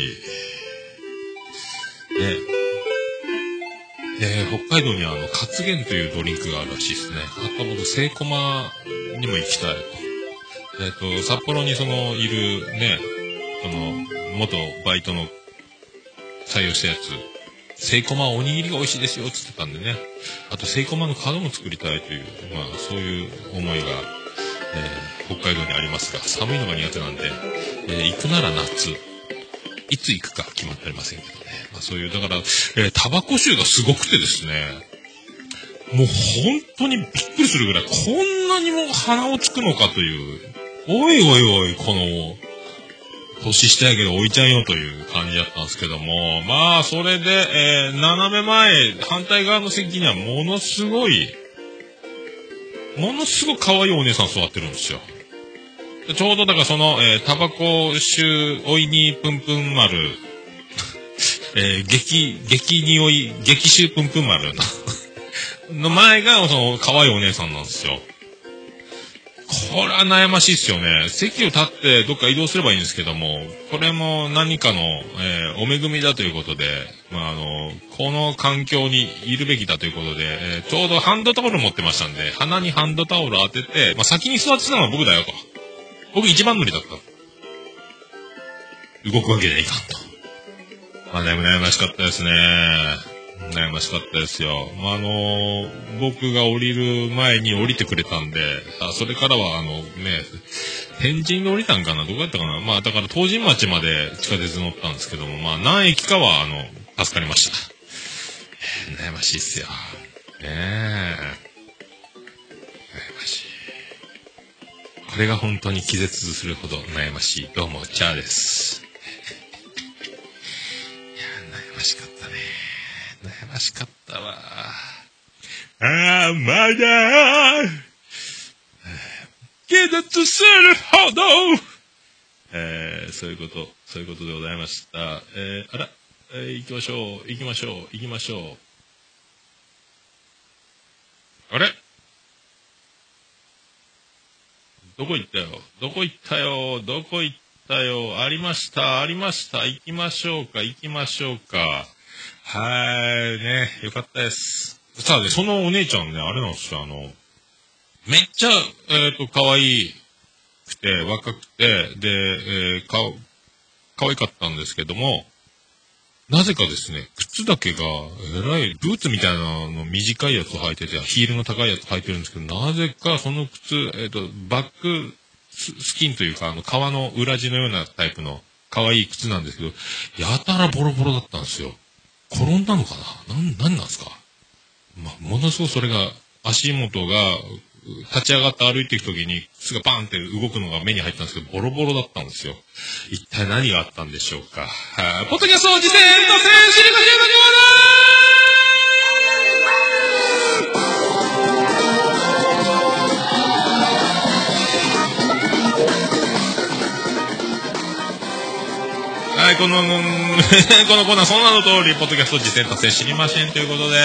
で、えー、北海道にはあの、活源というドリンクがあるらしいですね。あと僕、セイコマにも行きたい。えっ、と、札幌にその、いるね、その、元バイトの採用したやつ、セイコマおにぎりが美味しいですよって言ってたんでね。あと、セイコマの角も作りたいという、まあ、そういう思いが、えー北海道にありますが、寒いのが苦手なんで、えー行くなら夏。いつ行くか決まっておりませんけどね。まあ、そういう、だから、えータバコ臭がすごくてですね、もう本当にびっくりするぐらい、こんなにも鼻をつくのかという、おいおいおい、この、年下やけど置いちゃうよという感じだったんですけども、まあ、それで、えー斜め前、反対側の席にはものすごい、ものすごく可愛いお姉さん座ってるんですよ。ちょうどだからその、えータバコ臭おいにぷんぷん丸、えー激、激匂い、激臭ぷんぷん丸のの前が、その、可愛いお姉さんなんですよ。これは悩ましいっすよね。席を立ってどっか移動すればいいんですけども、これも何かの、えーお恵みだということで、まあ、あの、この環境にいるべきだということで、えーちょうどハンドタオル持ってましたんで、鼻にハンドタオル当てて、まあ、先に座ってたのは僕だよと。僕一番乗りだった。動くわけにはいかんと。まあ、でも悩ましかったですね。悩ましかったですよ。まあ、あの僕が降りる前に降りてくれたんで、あそれからは、あのね、天神で降りたんかな？どこやったかな？まあ、だから東神町まで地下鉄乗ったんですけども、まあ、何駅かは、あの、助かりました。悩ましいっすよ。ねえ。悩ましい。これが本当に気絶するほど悩ましい。どうも、チャーです。いや、悩ましかったね。悩ましかったわ。ああ、まだ、気絶するほど、えー、そういうこと、そういうことでございました。えー、あら、えー、行きましょう、行きましょう、行きましょう。あれ？どこ行ったよ？どこ行ったよ？どこ行ったよ？ありましたありました行きましょうか？行きましょうか？はい、ね、よかったです。さあね、そのお姉ちゃんね、あれなんですよ、あの、めっちゃ、えっ、と、可愛くて、若くて、で、えー、か、可愛かったんですけども、なぜかですね、靴だけが、えらい、ブーツみたいなの短いやつを履いてて、ヒールの高いやつ履いてるんですけど、なぜかその靴、えっ、と、バックススキンというか、あの、革の裏地のようなタイプの可愛い靴なんですけど、やたらボロボロだったんですよ。転んだのかな？なん、なんなんですか？まあ、ものすごくそれが、足元が、立ち上がって歩いていくときに、すぐバーンって動くのが目に入ったんですけど、ボロボロだったんですよ。一体何があったんでしょうか？はい、ポッドキャスト自転と選手のコーい、この、このコーナー、その名の通り、ポッドキャスト実践達成知りませんということで、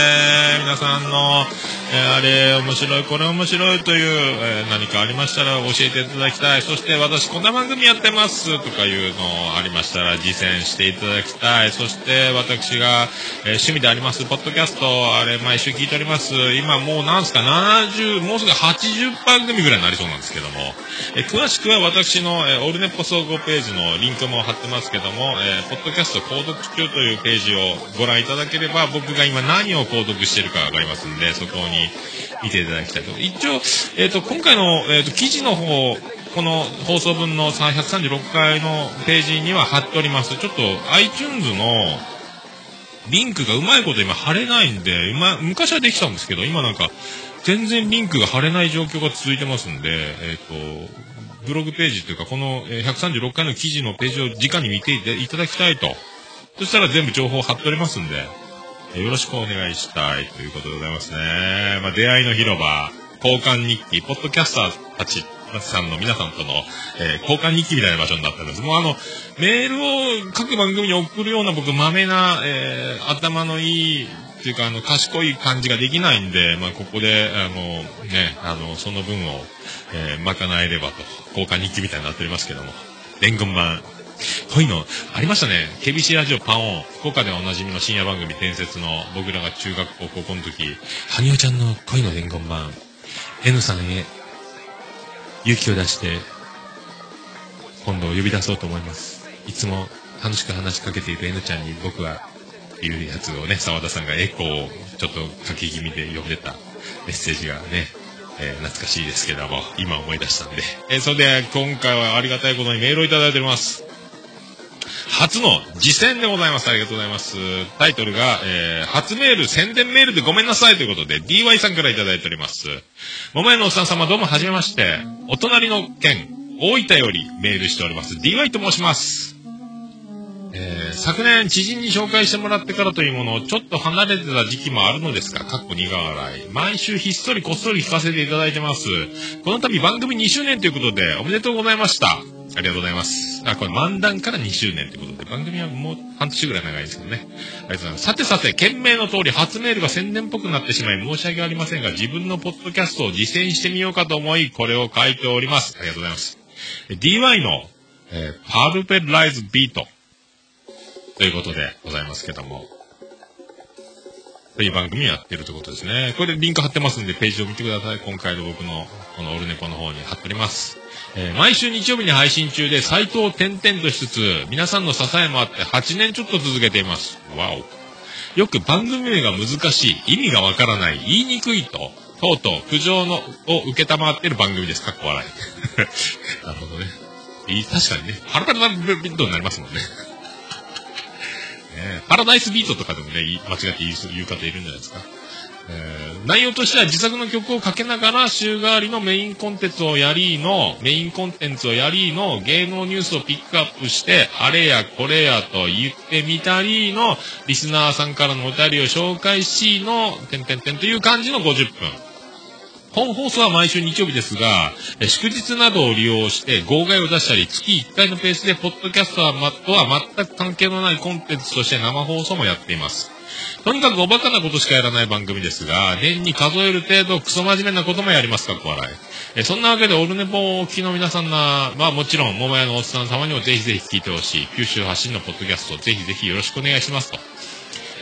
皆さんの、えーあれ面白い、これ面白いという、えー何かありましたら教えていただきたい。そして私こんな番組やってますとかいうのありましたら実践していただきたい。そして私が、えー趣味であります、ポッドキャスト、あれ毎週聞いております。今もうなんすか、70、もうすぐ80番組ぐらいになりそうなんですけども、え詳しくは私の、えーオルネポ総合ページのリンクも貼ってますけども、えーポッドキャスト購読中というページをご覧いただければ、僕が今何を購読してるかわかりますんで、そこに見ていただきたいと。一応、えっ、と、今回の、えーと記事の方、この放送分の136回のページには貼っております。ちょっと iTunes のリンクがうまいこと今貼れないんで、今、昔はできたんですけど、今なんか、全然リンクが貼れない状況が続いてますんで、えっ、と、ブログページというか、この136回の記事のページを直に見ていただきたいと。そしたら全部情報を貼っておりますんで、えよろしくお願いしたいということでございますね。まあ、出会いの広場、交換日記、ポッドキャスターたち、さんの皆さんとの、えー交換日記みたいな場所になってます。もうあの、メールを各番組に送るような僕、まめな、えー頭のいい、っていうか、あの、賢い感じができないんで、まあ、ここで、あの、ね、あの、その分を、えー賄えればと、交換日記みたいになっておりますけども、伝言版、こういうの、ありましたね。KBC ラジオパオン、福岡ではおなじみの深夜番組伝説の、僕らが中学校、高校の時、羽生ちゃんの恋の伝言版、N さんへ、勇気を出して、今度呼び出そうと思います。いつも楽しく話しかけている N ちゃんに僕は、いうやつをね、沢田さんがエコーをちょっと書き気味で読んでたメッセージがね、えー懐かしいですけども、今思い出したんで。えーそれで、今回はありがたいことにメールをいただいております。初の実践でございます。ありがとうございます。タイトルが、えー初メール、宣伝メールでごめんなさいということで、DY さんからいただいております。桃屋のおっさん様どうもはじめまして。お隣の県、大分よりメールしております。DY と申します。えー昨年知人に紹介してもらってからというものをちょっと離れてた時期もあるのですが、かっこ苦笑い。毎週ひっそりこっそり聞かせていただいてます。この度番組2周年ということで、おめでとうございました。ありがとうございます。あ、これ漫談から2周年ということで、番組はもう半年ぐらい長いですけどね。ありがとうございます。さてさて、件名の通り初メールが宣伝っぽくなってしまい申し訳ありませんが、自分のポッドキャストを実践してみようかと思い、これを書いております。ありがとうございます。DY の、えーパルペライズビート。ということでございますけども。という番組をやってるということですね。これでリンク貼ってますんで、ページを見てください。今回の僕の、このオルネポの方に貼っております。えー毎週日曜日に配信中で、サイトを転々としつつ、皆さんの支えもあって8年ちょっと続けています。わお。よく番組名が難しい、意味がわからない、言いにくいと、とうとう苦情のを受けたまってる番組です。かっこ笑い。なるほどね。いい確かにね。ハラパラビットになりますもんね。ねパラダイスビートとかでもね、間違って言う言う方いるんじゃないですか。えー内容としては自作の曲をかけながら週替わりのメインコンテンツをやりの、メインコンテンツをやりの芸能ニュースをピックアップして、あれやこれやと言ってみたりの、リスナーさんからのお便りを紹介しの、てんてんてんという感じの50分。本放送は毎週日曜日ですが、祝日などを利用して号外を出したり、月1回のペースで、ポッドキャストはまとは全く関係のないコンテンツとして生放送もやっています。とにかくおバカなことしかやらない番組ですが、年に数える程度クソ真面目なこともやりますか、小笑い。えそんなわけで、オルネポをお聞きの皆さんな、まあもちろん、桃屋のおっさん様にもぜひぜひ聞いてほしい、九州発信のポッドキャスト、ぜひぜひよろしくお願いしますと。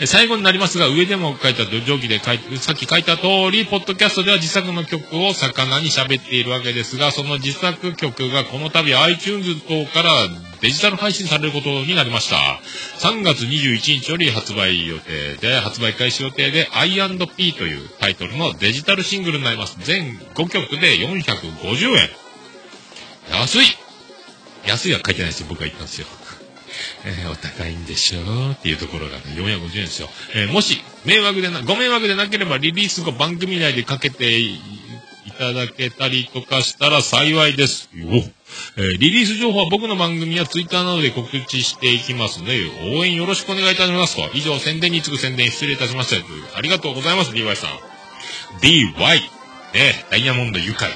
最後になりますが、上でも書いた土壌記で書いて、さっき書いた通り、ポッドキャストでは自作の曲を魚に喋っているわけですが、その自作曲がこの度 iTunes 等からデジタル配信されることになりました。3月21日より発売予定で、発売開始予定で I&P というタイトルのデジタルシングルになります。全5曲で450円。安い安いは書いてないですよ。僕が言ったんですよ。えーお高いんでしょうっていうところがね、450円ですよ。えーもし、迷惑でな、ご迷惑でなければリリース後番組内でかけていただけたりとかしたら幸いですよ。えーリリース情報は僕の番組やツイッターなどで告知していきますので、応援よろしくお願いいたしますと。以上、宣伝に次ぐ宣伝失礼いたしました。ありがとうございます、DY さん。DY。ね、ダイヤモンド愉快。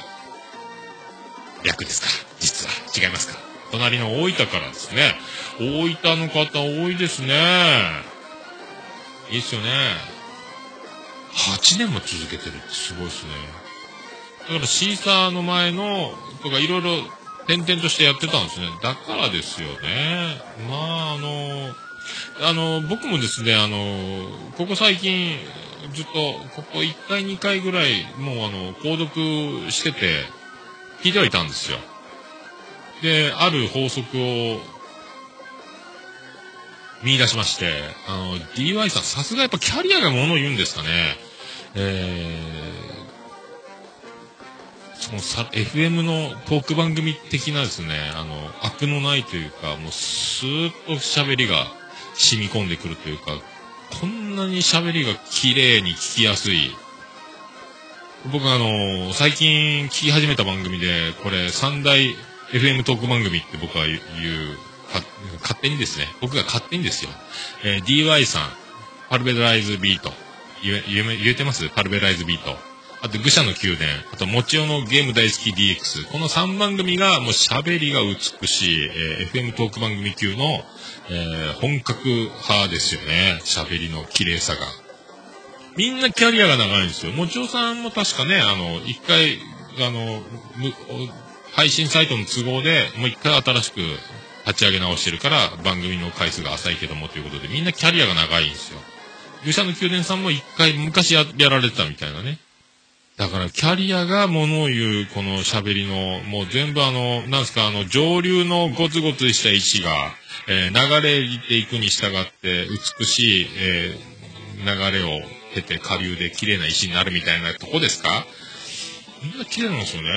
略ですから、実は。違いますか。隣の大分からですね。大分の方多いですね。いいっすよね。8年も続けてるってすごいですね。だからシーサーの前の、とかいろいろ転々としてやってたんですね。だからですよね。まあ、あの、あの、僕もですね、あの、ここ最近、ずっと、ここ1回2回ぐらい、もうあの、購読してて、聞いてはいたんですよ。で、ある法則を見出しまして、あの、DY さん、さすがやっぱキャリアがものを言うんですかね。えー、そのさ、FM のトーク番組的なですね、あの、悪のないというか、もうスーッと喋りが染み込んでくるというか、こんなに喋りが綺麗に聞きやすい。僕あの、最近聞き始めた番組で、これ三大 FM トーク番組って僕は言う、勝手にですね、僕が勝手にですよ、えー DY さん、パルベライズビート、言え、言え言えてます？パルベライズビート。あと、愚者の宮殿。あと、もちおのゲーム大好き DX。この3番組が、もう喋りが美しい、えー FM トーク番組級の、えー本格派ですよね。喋りの綺麗さが。みんなキャリアが長いんですよ。もちおさんも確かね、あの、一回、あの、配信サイトの都合で、もう一回新しく立ち上げ直してるから、番組の回数が浅いけどもということで、みんなキャリアが長いんですよ。愚者の宮殿さんも一回昔やられてたみたいなね。だから、キャリアがものを言う、この喋りの、もう全部あの、なんすか、あの、上流のゴツゴツした石が、えー流れていくに従って、美しい、えー流れを経て下流で綺麗な石になるみたいなとこですか？みんな綺麗なんですよね。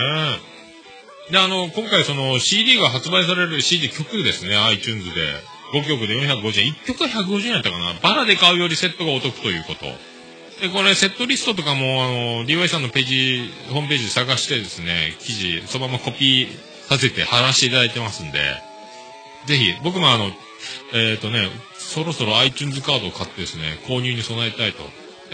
で、あの、今回その CD が発売される CD 曲ですね、iTunes で。5曲で450円。1曲は150円やったかな。バラで買うよりセットがお得ということ。で、これセットリストとかも、あの、DY さんのページ、ホームページ探してですね、記事、そのままコピーさせて貼らせていただいてますんで、ぜひ、僕もあの、えっ、とね、そろそろ iTunes カードを買ってですね、購入に備えたいと。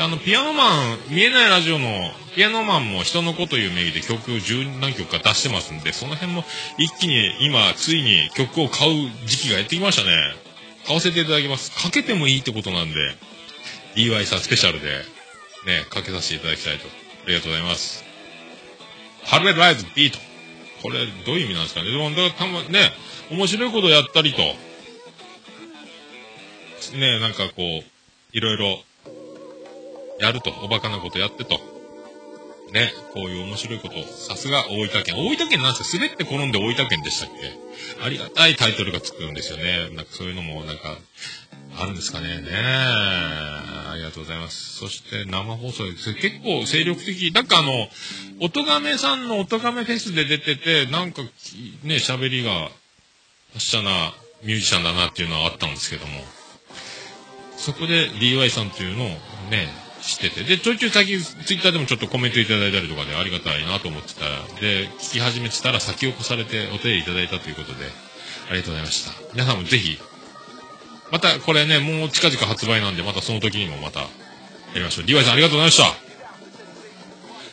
あの、ピアノマン、見えないラジオの、ピアノマンも人の子という名義で曲を十何曲か出してますんで、その辺も一気に今、ついに曲を買う時期がやってきましたね。買わせていただきます。かけてもいいってことなんで、DY さんスペシャルで、ね、かけさせていただきたいと。ありがとうございます。ハルベライズビート。これ、どういう意味なんですかね。でも、だからたま、ね、面白いことやったりと、ね、なんかこう、いろいろ、やると、おバカなことやってと。ね、こういう面白いこと、さすが大分県。大分県なんですか滑って転んで大分県でしたっけ？ありがたいタイトルがつくんですよね。なんかそういうのも、なんか、あるんですかね。ねありがとうございます。そして生放送です。結構精力的。なんかあの、音亀さんの音亀フェスで出てて、なんかね、喋りが、達者なミュージシャンだなっていうのはあったんですけども。そこで DY さんというのをね、知ってて。で、ちょいちょい最近ツイッターでもちょっとコメントいただいたりとかでありがたいなと思ってた、で、聞き始めてたら先を越されてお手入れいただいたということで、ありがとうございました。皆さんもぜひ、またこれね、もう近々発売なんで、またその時にもまたやりましょう。DY さんありがとうございました。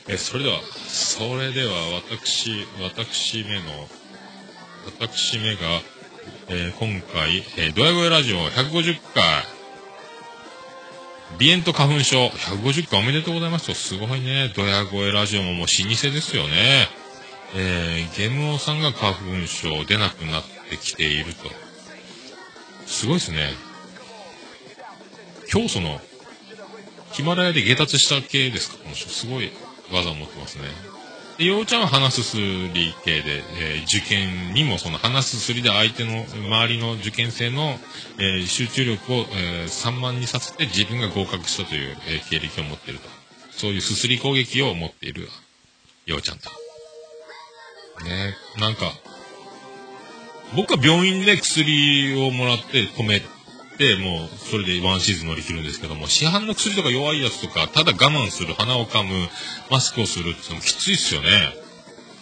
え、それでは、それでは私、私めの、私めが、えー今回、えードヤ声ラジオ150回、鼻炎と花粉症、150回おめでとうございますと、すごいね。ドヤ声ラジオももう老舗ですよね。えー、ゲムオさんが花粉症出なくなってきていると。すごいですね。今日そのヒマラヤで下達した系ですか？この人。すごい技を持ってますね。で、ようちゃんは鼻すすり系で、えー受験にもその鼻すすりで相手の周りの受験生の、えー集中力を、えー散漫にさせて自分が合格したという、え経歴を持っていると。そういうすすり攻撃を持っているようちゃんと。ねなんか、僕は病院で薬をもらって止め、もう、それでワンシーズン乗り切るんですけども、市販の薬とか弱いやつとか、ただ我慢する、鼻を噛む、マスクをするってのもきついっすよね。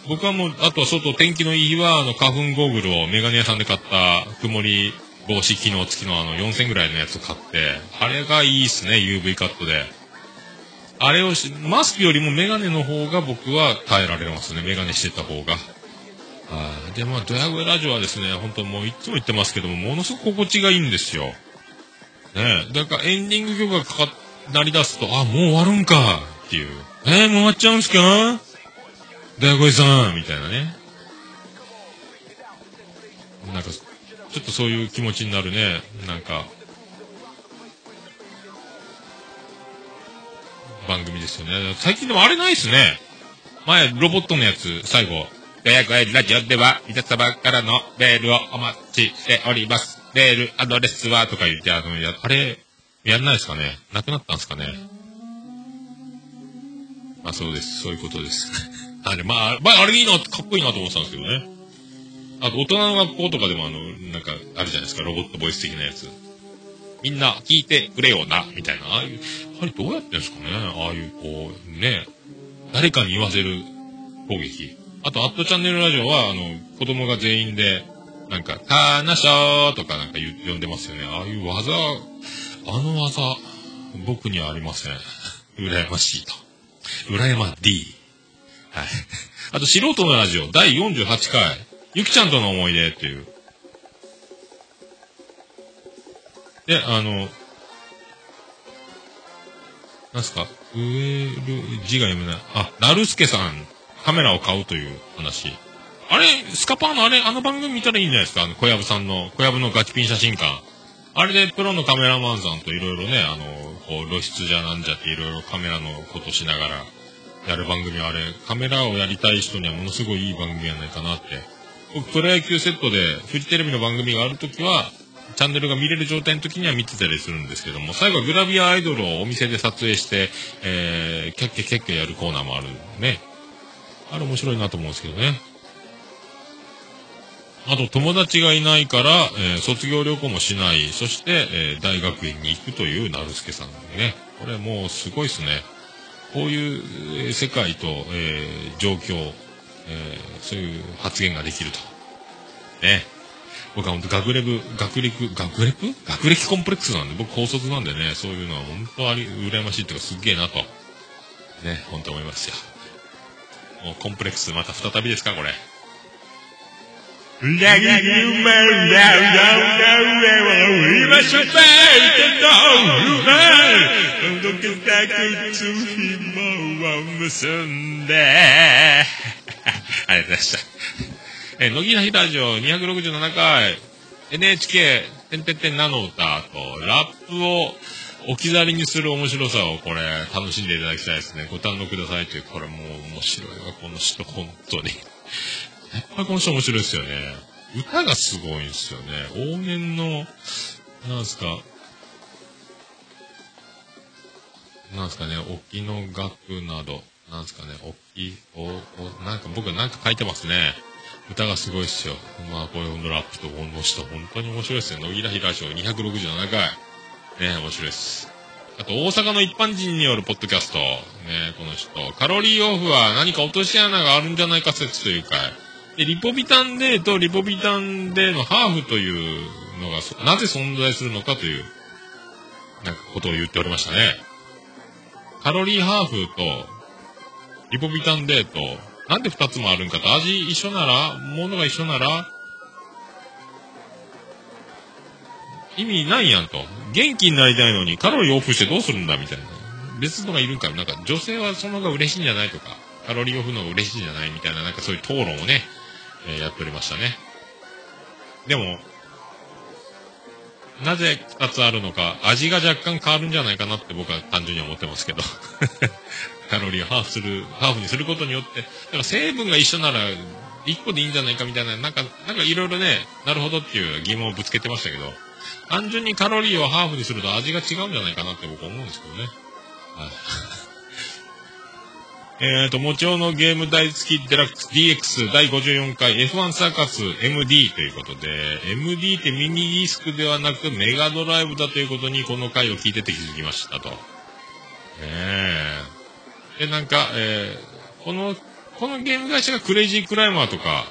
僕はもう、あとは外、天気のいい日は、あの、花粉ゴーグルをメガネ屋さんで買った、曇り防止機能付きのあの、4000ぐらいのやつを買って、あれがいいっすね、UV カットで。あれをし、マスクよりもメガネの方が僕は耐えられますね、メガネしてた方が。はい。で、まあ、ドヤ声ラジオはですね、本当もういつも言ってますけども、ものすごく心地がいいんですよ。ねえ。だからエンディング曲がかかっ、鳴り出すと、あ、もう終わるんかっていう。えー、もう終わっちゃうんすか？ドヤ声さんみたいなね。なんか、ちょっとそういう気持ちになるね。なんか、番組ですよね。最近でもあれないっすね。前、ロボットのやつ、最後。ドヤ声ラジオでは、皆様からのメールをお待ちしております。メールアドレスはとか言って、あの、や、あれ、やんないですかねなくなったんですかねまあそうです。そういうことです。あれ、まあ、まあ、あれいいな、かっこいいなと思ってたんですけどね。あと、大人の学校とかでもあの、なんか、あるじゃないですか、ロボットボイス的なやつ。みんな聞いてくれよな、みたいな。ああいう、あれどうやってんですかねああいう、こう、ね、誰かに言わせる攻撃。あと、アットチャンネルラジオは、あの、子供が全員で、なんか、たなしょーとかなんか言う呼んでますよね。ああいう技、あの技、僕にはありません。羨ましいと。羨ま D。はい。あと、素人のラジオ、第48回、ゆきちゃんとの思い出っていう。で、あの、なんすか、植える、字が読めない。あ、なるすけさん、カメラを買うという話。あれ、スカパーのあれ、あの番組見たらいいんじゃないですか？あの、小籔さんの、小籔のガチピン写真館。あれでプロのカメラマンさんといろいろね、あの、こう露出じゃなんじゃっていろいろカメラのことしながらやる番組はあれ、カメラをやりたい人にはものすごいいい番組やないかなって。僕、プロ野球セットでフジテレビの番組があるときは、チャンネルが見れる状態の時には見てたりするんですけども、最後はグラビアアイドルをお店で撮影して、えー、キャッキャキャッキャやるコーナーもあるね。あれ面白いなと思うんですけどね。あと、友達がいないから、えー卒業旅行もしない。そして、えー大学院に行くというなるすけさんね。これもうすごいですね。こういう世界と、えー状況、えそういう発言ができると。ね。僕は本当学レブ、学歴、学歴学歴コンプレックスなんで、僕高卒なんでね、そういうのは本当あり、羨ましいっていうかすっげえなと。ね、本当思いますよ。もうコンプレックスまた再びですか、これ。ラギュマンラウラウラウラウ今しばいてどう。まどけたくつ紐を結んでありがとう。ございました。え、乃木の日ラジオ267回 NHK てんてんてんなの歌とラップを置き去りにする面白さをこれ楽しんでいただきたいですね。ご堪能くださいという、これもう。面白いわ、この人、本当に。やっぱりこの人面白いですよね。歌がすごいんですよね。往年の、なんすか、なんすかね、沖の楽など、なんすかね、沖、お、お、なんか僕なんか書いてますね。歌がすごいっすよ。まあ、こういうラップとこの人、本当に面白いですよ。乃木らひラジオ267回。ね、面白いです。あと、大阪の一般人によるポッドキャスト。ね、この人。カロリーオフは何か落とし穴があるんじゃないか説というか、で、リポビタン D とリポビタン D のハーフというのが、なぜ存在するのかという、なんかことを言っておりましたね。カロリーハーフと、リポビタン D と、なんで二つもあるんかと、味一緒なら、ものが一緒なら、意味ないやんと。元気になりたいのにカロリーオフしてどうするんだみたいな。別のがいるんかなんか女性はその方が嬉しいんじゃないとか、カロリーオフの方が嬉しいんじゃないみたいな、なんかそういう討論をね、えーやっておりましたね。でも、なぜ二つあるのか、味が若干変わるんじゃないかなって僕は単純に思ってますけど。カロリーをハーフする、ハーフにすることによって、だから成分が一緒なら、一個でいいんじゃないかみたいな、なんか、なんかいろいろね、なるほどっていう疑問をぶつけてましたけど、単純にカロリーをハーフにすると味が違うんじゃないかなって僕は思うんですけどね。はいえっ、と、もちろんのゲーム大好きデラックス DX 第54回 F1 サーカス MD ということで、MD ってミニディスクではなくメガドライブだということにこの回を聞いてて気づきましたと。ねえ。で、なんか、えー、この、このゲーム会社がクレイジークライマーとか、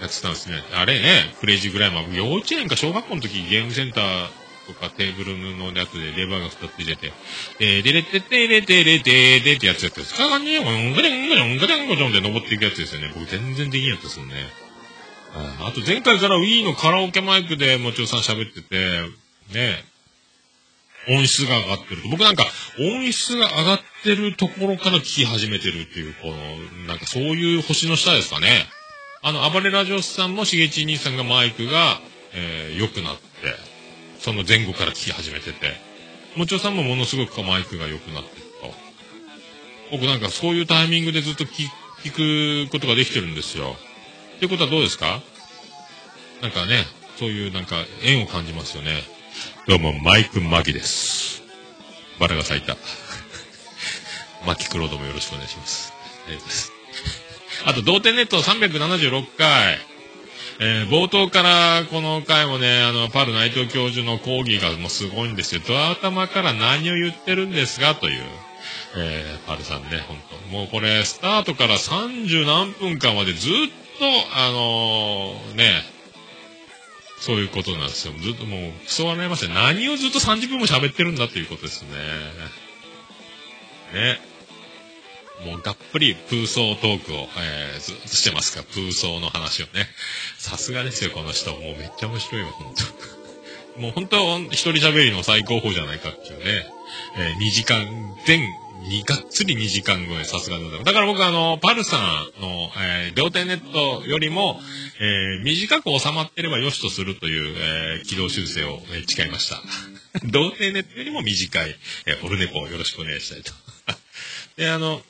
やってたんですね。あれ？ね、クレイジークライマー。幼稚園か小学校の時ゲームセンターとかテーブルのやつでレバーが2つ出てて、え、でれてってれてれてれってやつやってる。かがね、うんがれんがれんがれんがれんって登っていくやつですよね。僕全然できんやったですもんね。あと前回から Wii のカラオケマイクでもちろさん喋ってて、ね、音質が上がってる。僕なんか音質が上がってるところから聞き始めてるっていう、この、なんかそういう星の下ですかね。あの、暴れラジオスさんもしげち兄さんがマイクが、えー、良くなって、その前後から聞き始めてて、もちろさんもものすごくマイクが良くなってると。僕なんかそういうタイミングでずっと聞聞くことができてるんですよ。ってことはどうですか？なんかね、そういうなんか縁を感じますよね。どうも、マイクマギです。バラが咲いた。マキクロードもよろしくお願いします。ありがとうございます。あと、同点ネット376回。えー冒頭からこの回もね、あの、パル内藤教授の講義がもうすごいんですよ。ドア頭から何を言ってるんですかという。えーパルさんね、本当もうこれ、スタートから30何分間までずっと、あのーね、そういうことなんですよ。ずっともう、クソ笑いました。何をずっと30分も喋ってるんだっていうことですね。ね。もうがっぷりプーソートークを、えーずっとしてますから、プーソーの話をね。さすがですよ、この人。もうめっちゃ面白いわ、本当 もう本当、一人喋りの最高峰じゃないかっていうね。えー、2時間、全、にがっつり2時間超え、さすがでございます。だから僕あの、パルさんの、えー、両手ネットよりも、えー、短く収まってれば良しとするという、えー、軌道修正を、えー誓いました。童貞ネットよりも短い、えー、オルネポをよろしくお願いしたいと。で、あの、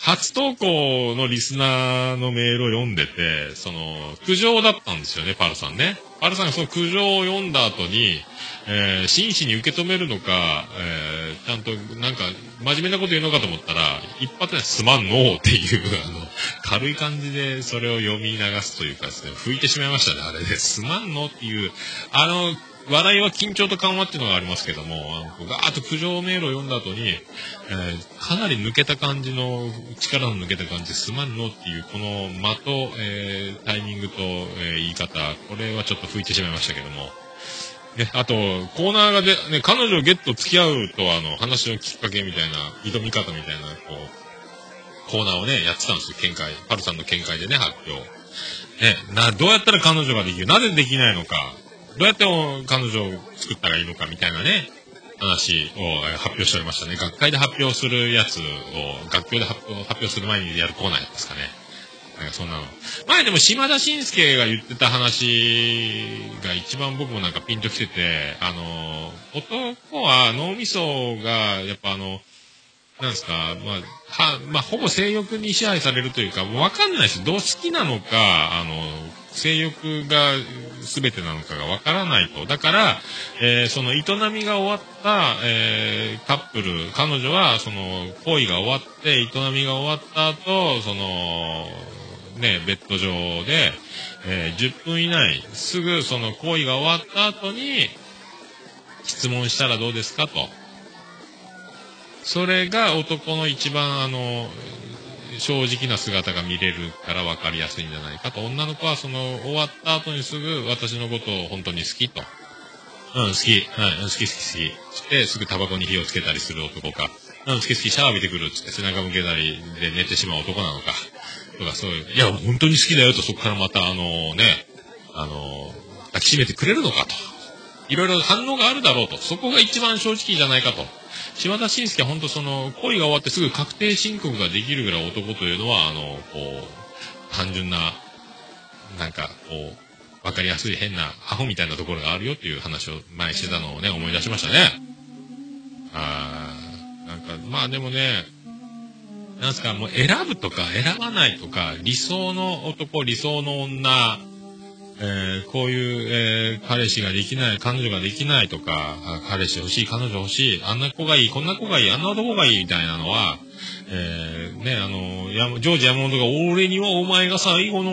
初投稿のリスナーのメールを読んでて、その、苦情だったんですよね、パルさんね。パルさんがその苦情を読んだ後に、えー真摯に受け止めるのか、えーちゃんと、なんか、真面目なこと言うのかと思ったら、一発ですまんのっていう、あの、軽い感じでそれを読み流すというかですね、吹いてしまいましたね、あれで。すまんのっていう、あの、笑いは緊張と緩和っていうのがありますけども、あのガーッと苦情メールを読んだ後に、えーかなり抜けた感じの、力の抜けた感じすまんのっていう、この間と、えータイミングと、えー言い方、これはちょっと吹いてしまいましたけども。ね、あと、コーナーがで、ね、彼女をゲット付き合うと、あの、話のきっかけみたいな、挑み方みたいな、こう、コーナーをね、やってたんですよ、見解。パルさんの見解でね、発表。ね、な、どうやったら彼女ができるなぜできないのか。どうやって彼女を作ったらいいのかみたいなね、話を発表しておりましたね。学会で発表するやつを、学校で発表する前にやるコーナーやったんですかね。なんかそんなの。前でも島田紳介が言ってた話が一番僕もなんかピンときてて、あの、男は脳みそが、やっぱあの、なんですか、まあ、は、まあ、ほぼ性欲に支配されるというか、わかんないです。どう好きなのか、あの、性欲が全てなのかがわからないと。だから、えーその営みが終わった、えーカップル、彼女は、その、行為が終わって、営みが終わった後、その、ね、ベッド上で、えー10分以内、すぐその行為が終わった後に、質問したらどうですかと。それが男の一番あの、正直な姿が見れるから分かりやすいんじゃないかと。女の子はその終わった後にすぐ私のことを本当に好きと。うん、好き。はい、うん好き好き好き。して、すぐタバコに火をつけたりする男か。うん、好き好きシャワー浴びてくるっつって背中向けたりで寝てしまう男なのか。とかそういう。いや、本当に好きだよとそこからまたあのね、あの、抱きしめてくれるのかと。いろいろ反応があるだろうと。そこが一番正直じゃないかと。島田紳介は本当その、恋が終わってすぐ確定申告ができるぐらい男というのは、あの、こう、単純な、なんか、こう、わかりやすい変なアホみたいなところがあるよっていう話を前してたのをね、思い出しましたね。あーなんか、まあでもね、なんすか、もう選ぶとか選ばないとか、理想の男、理想の女、えーこういう、えー彼氏ができない、彼女ができないとか、彼氏欲しい、彼女欲しい、あんな子がいい、こんな子がいい、あんな男がいいみたいなのは、えーね、あの、ジョージ山本が、俺にはお前が最後の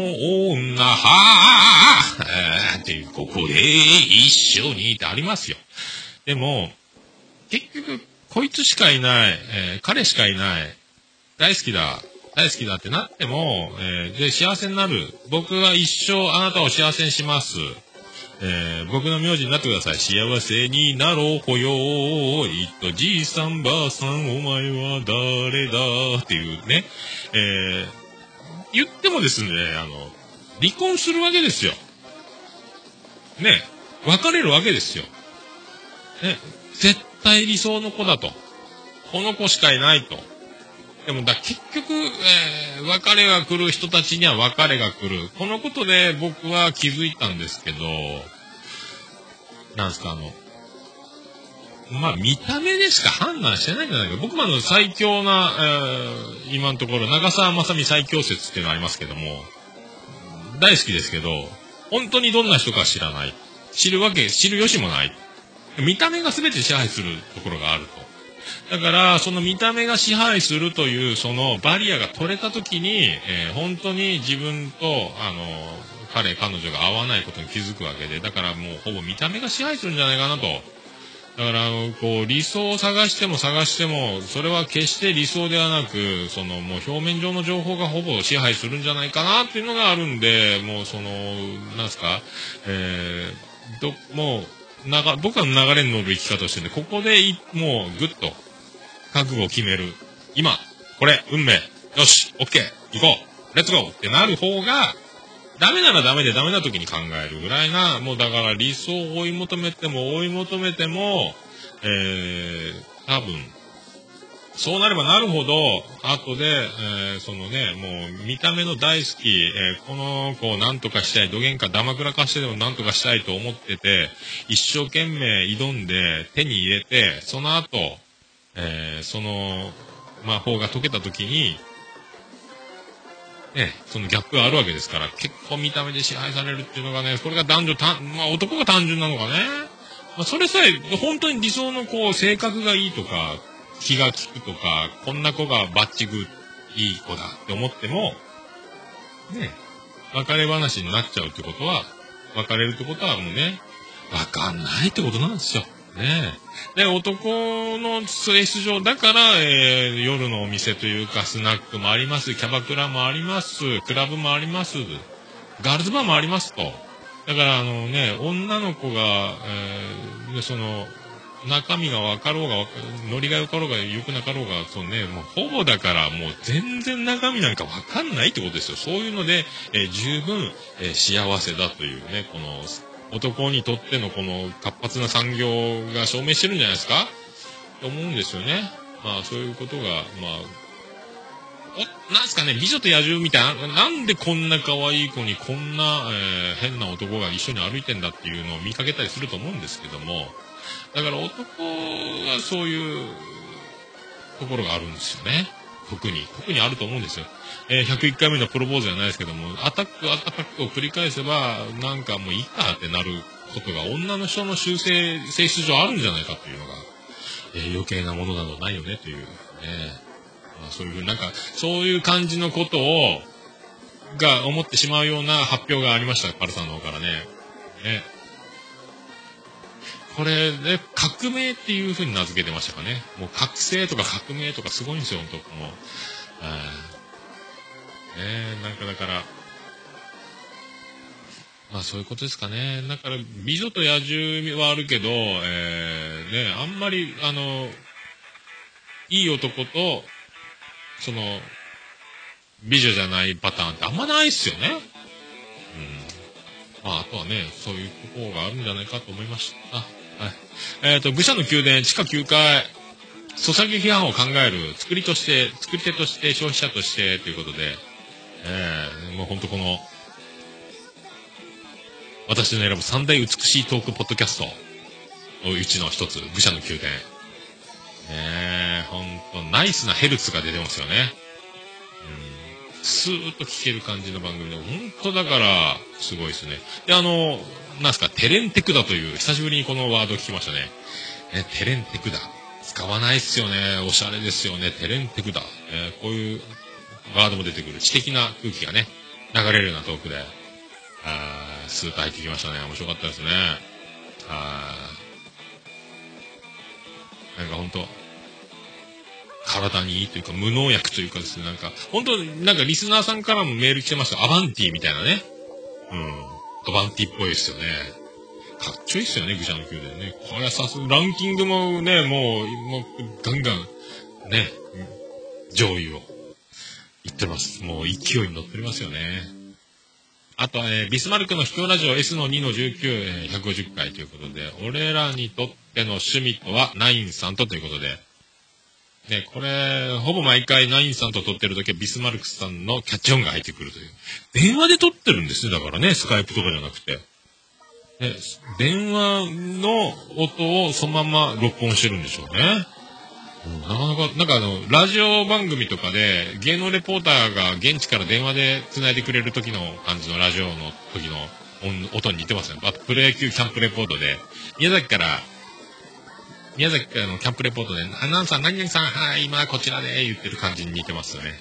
女、はぁ、えーっていう、ここで一緒にってありますよ。でも、結局、こいつしかいない、えー彼しかいない、大好きだ、大好きだってなっても、えーで、幸せになる。僕は一生あなたを幸せにします。えー僕の名字になってください。幸せになろうほよー。いっとじいさんばあさんお前は誰だっていうね。えー言ってもですね、あの、離婚するわけですよ。ね、別れるわけですよ。ね、絶対理想の子だと。この子しかいないと。でもだ、結局、えー別れが来る人たちには別れが来る。このことで僕は気づいたんですけど、なんですか、あの、まあ、見た目でしか判断してないんじゃないか。僕もあの、最強な、えー今のところ、長澤まさみ最強説っていうのありますけども、大好きですけど、本当にどんな人か知らない。知るわけ、知る由もない。見た目が全て支配するところがあると。だから、その見た目が支配するという、そのバリアが取れた時に、えー本当に自分と、あの、彼、彼女が合わないことに気づくわけで、だからもうほぼ見た目が支配するんじゃないかなと。だから、こう、理想を探しても探しても、それは決して理想ではなく、その、もう表面上の情報がほぼ支配するんじゃないかなっていうのがあるんで、もうその、なんすか、えー、ど、もう、なが、僕は流れに乗る生き方をしてるんで、ここでい、もう、ぐっと、覚悟を決める。今、これ、運命。よし、オッケー、行こう、レッツゴーってなる方が、ダメならダメでダメな時に考えるぐらいな、もうだから理想を追い求めても追い求めても、えー、多分、そうなればなるほど、後で、えーそのね、もう見た目の大好き、えーこの子を何とかしたい、土幻かダマくらかしてでも何とかしたいと思ってて、一生懸命挑んで手に入れて、その後、えーその魔法が解けた時に、ね、そのギャップがあるわけですから、結構見た目で支配されるっていうのがね、これが男女た、まあ男が単純なのかね。まあそれさえ、本当に理想のこう、性格がいいとか、気が利くとか、こんな子がバッチグいい子だって思っても、ね、別れ話になっちゃうってことは、別れるってことはもうね、わかんないってことなんですよ。ね。で、男の性質上、だから、えー夜のお店というか、スナックもあります、キャバクラもあります、クラブもあります、ガールズバーもありますと。だから、あのね、女の子が、えーその、中身が分かろうが、ノリが良かろうが良くなかろうが、そうね、もうほぼだからもう全然中身なんか分かんないってことですよ。そういうので、えー十分、えー幸せだというね、この、男にとってのこの活発な産業が証明してるんじゃないですか？と思うんですよね。まあそういうことが、まあ、お、なんすかね、美女と野獣みたいな、なんでこんな可愛い子にこんな、えー変な男が一緒に歩いてんだっていうのを見かけたりすると思うんですけども、だから男はそういうところがあるんですよね。特に。特にあると思うんですよ。えー101回目のプロポーズじゃないですけども、アタック、アタックを繰り返せば、なんかもういいかってなることが女の人の修正、性質上あるんじゃないかというのが、えー余計なものなどないよねという、ね。まあ、そういうふうになんか、そういう感じのことを、が思ってしまうような発表がありました、パルさんの方からね。ね。これで、革命っていうふうに名付けてましたかね。もう覚醒とか革命とかすごいんですよ、本当もう。ね、なんかだから、まあそういうことですかね。だから、美女と野獣はあるけど、えー、ね、あんまり、あの、いい男と、その、美女じゃないパターンってあんまないっすよね。うん。まあ、あとはね、そういうところがあるんじゃないかと思いました。はい。えっ、と、愚者の宮殿地下9階、ソサゲ批判を考える、作りとして、作り手として、消費者として、ということで、えー、もうほんとこの、私の選ぶ三大美しいトークポッドキャストのうちの一つ、愚者の宮殿。ねえ、ほんと、ナイスなヘルツが出てますよね。うん。スーッと聞ける感じの番組で、本当だから、すごいですね。で、あの、なんすか、テレンテクダという、久しぶりにこのワード聞きましたね。ね、テレンテクダ。使わないっすよね。おしゃれですよね。テレンテクダ。えーこういうワードも出てくる。知的な空気がね、流れるようなトークで、あースーッと入ってきましたね。面白かったですね。あーなんか本当体にいいというか、無農薬というかですね、なんか、本当なんかリスナーさんからもメール来てました。アバンティみたいなね。うん。アバンティっぽいですよね。かっちょいいっすよね、愚者の宮殿ね。これはさすがランキングもね、もう、もう、ガンガン、ね、上位を、言ってます。もう勢いに乗っておりますよね。あとは、えービスマルクの秘境ラジオ S の2の19、えー150回ということで、俺らにとっての趣味とはナインさんとということで、ね、これ、ほぼ毎回ナインさんと撮ってる時はビスマルクさんのキャッチ音が入ってくるという。電話で撮ってるんですね、だからね、スカイプとかじゃなくて。ね、電話の音をそのまま録音してるんでしょうね。なかなか、なんかあの、ラジオ番組とかで、芸能レポーターが現地から電話で繋いでくれる時の感じのラジオの時の音音に似てますね。あと、プロ野球キャンプレポートで、宮崎から、宮崎からのキャンプレポートで、アナウンサー何々さん、はい、今こちらで言ってる感じに似てますよね。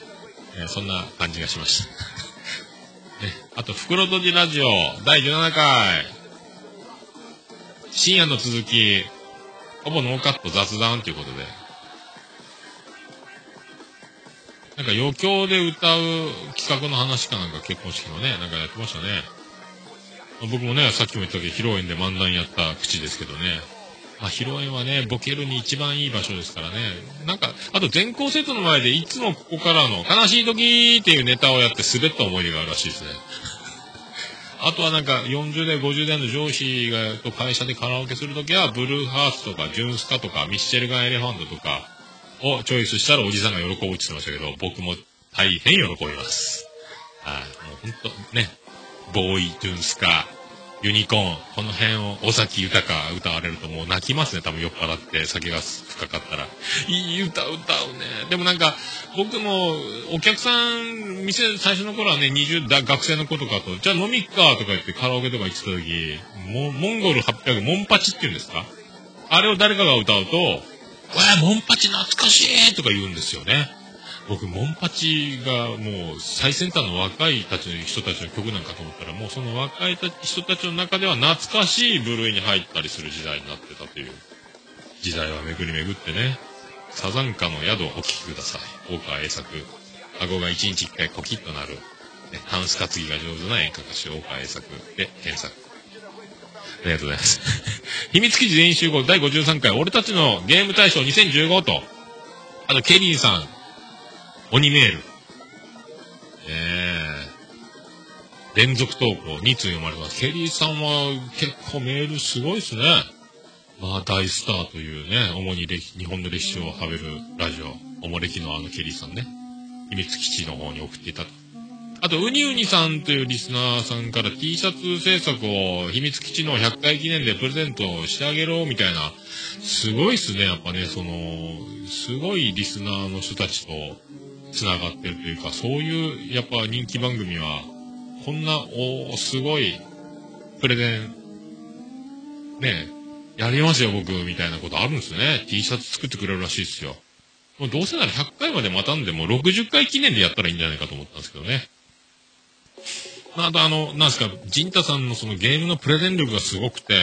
えーそんな感じがしました。ね、あと、袋とじラジオ第17回。深夜の続き、ほぼノーカット雑談ということで。なんか余興で歌う企画の話かなんか結婚式のね、なんかやってましたね。僕もね、さっきも言ったけど、披露宴で漫談やった口ですけどね。まあ、披露宴はね、ボケるに一番いい場所ですからね。なんか、あと全校生徒の前でいつもここからの悲しい時っていうネタをやって滑った思い出があるらしいですね。あとはなんか40代、50代の上司がと会社でカラオケするときは、ブルーハーツとか、ジュンスカとか、ミッシェルガンエレファントとかをチョイスしたらおじさんが喜ぶって言ってましたけど、僕も大変喜びます。はい、もうほんとね、ボーイ、ジュンスカ、ユニコーン、この辺を尾崎豊歌われるともう泣きますね、多分酔っ払って酒が深かったら。いい歌歌うね。でもなんか、僕もお客さん、店最初の頃はね、20代、学生の子とかと、じゃあ飲みっかとか言ってカラオケとか行ってた時、モンゴル800、モンパチって言うんですか？あれを誰かが歌うと、わ、モンパチ懐かしいとか言うんですよね。僕、モンパチがもう最先端の若いたちの人たちの曲なんかと思ったら、もうその若い人たちの中では懐かしい部類に入ったりする時代になってたという。時代は巡り巡ってね。サザンカの宿をお聴きください。大川栄作。顎が一日一回コキッとなる。ね、タンス担ぎが上手な演歌歌手、大川栄作で検索。ありがとうございます。秘密基地全員集合第53回、俺たちのゲーム大賞2015と、あとケリーさん、鬼メール。えー、連続投稿2通読まれます。ケリーさんは結構メールすごいですね。まあ大スターというね、主に歴日本の歴史をはべるラジオ、おもれきのあのケリーさんね。秘密基地の方に送っていたと。あと、ウニウニさんというリスナーさんから T シャツ制作を秘密基地の100回記念でプレゼントしてあげろみたいな、すごいっすね、やっぱね、その、すごいリスナーの人たちと繋がってるというか、そういう、やっぱ人気番組は、こんな、おーすごい、プレゼン、ねやりますよ、僕、みたいなことあるんですね。T シャツ作ってくれるらしいですよ。もうどうせなら100回まで待たんでも60回記念でやったらいいんじゃないかと思ったんですけどね。あ、とあの、なんですか、ジンタさんのそのゲームのプレゼン力がすごくて、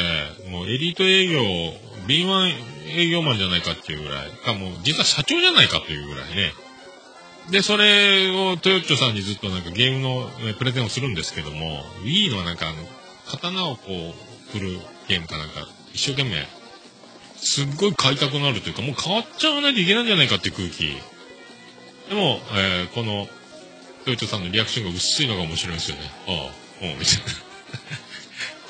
もうエリート営業、敏腕営業マンじゃないかっていうぐらい、かもう実は社長じゃないかというぐらいね。で、それをトヨッチョさんにずっとなんかゲームのえプレゼンをするんですけども、Wii のなんかあの、刀をこう、振るゲームかなんか、一生懸命、すっごい買いたくなるというか、もう変わっちゃわないといけないんじゃないかっていう空気。でも、えーこの、トヨッチョさんのリアクションが薄いのが面白いんですよね。ああ、うん、みたいな。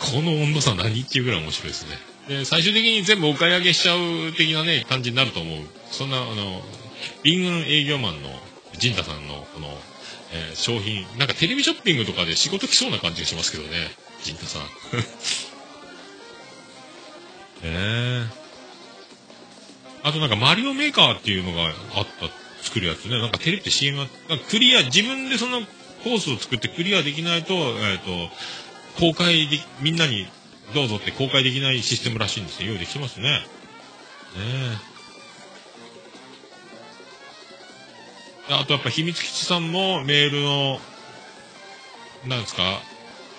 この温度差何っていうぐらい面白いですね。で、最終的に全部お買い上げしちゃう的なね、感じになると思う。そんな、あの、敏腕営業マンのジンタさんのこの、えー商品、なんかテレビショッピングとかで仕事来そうな感じがしますけどね、ジンタさん。ええあとなんかマリオメーカーっていうのがあった。作るやつね。なんかテレビって CM は、クリア、自分でそのコースを作ってクリアできないと、えっ、と、公開で、みんなにどうぞって公開できないシステムらしいんですよ。用意できてますね。ねえ。あとやっぱ秘密基地さんもメールの、なんですか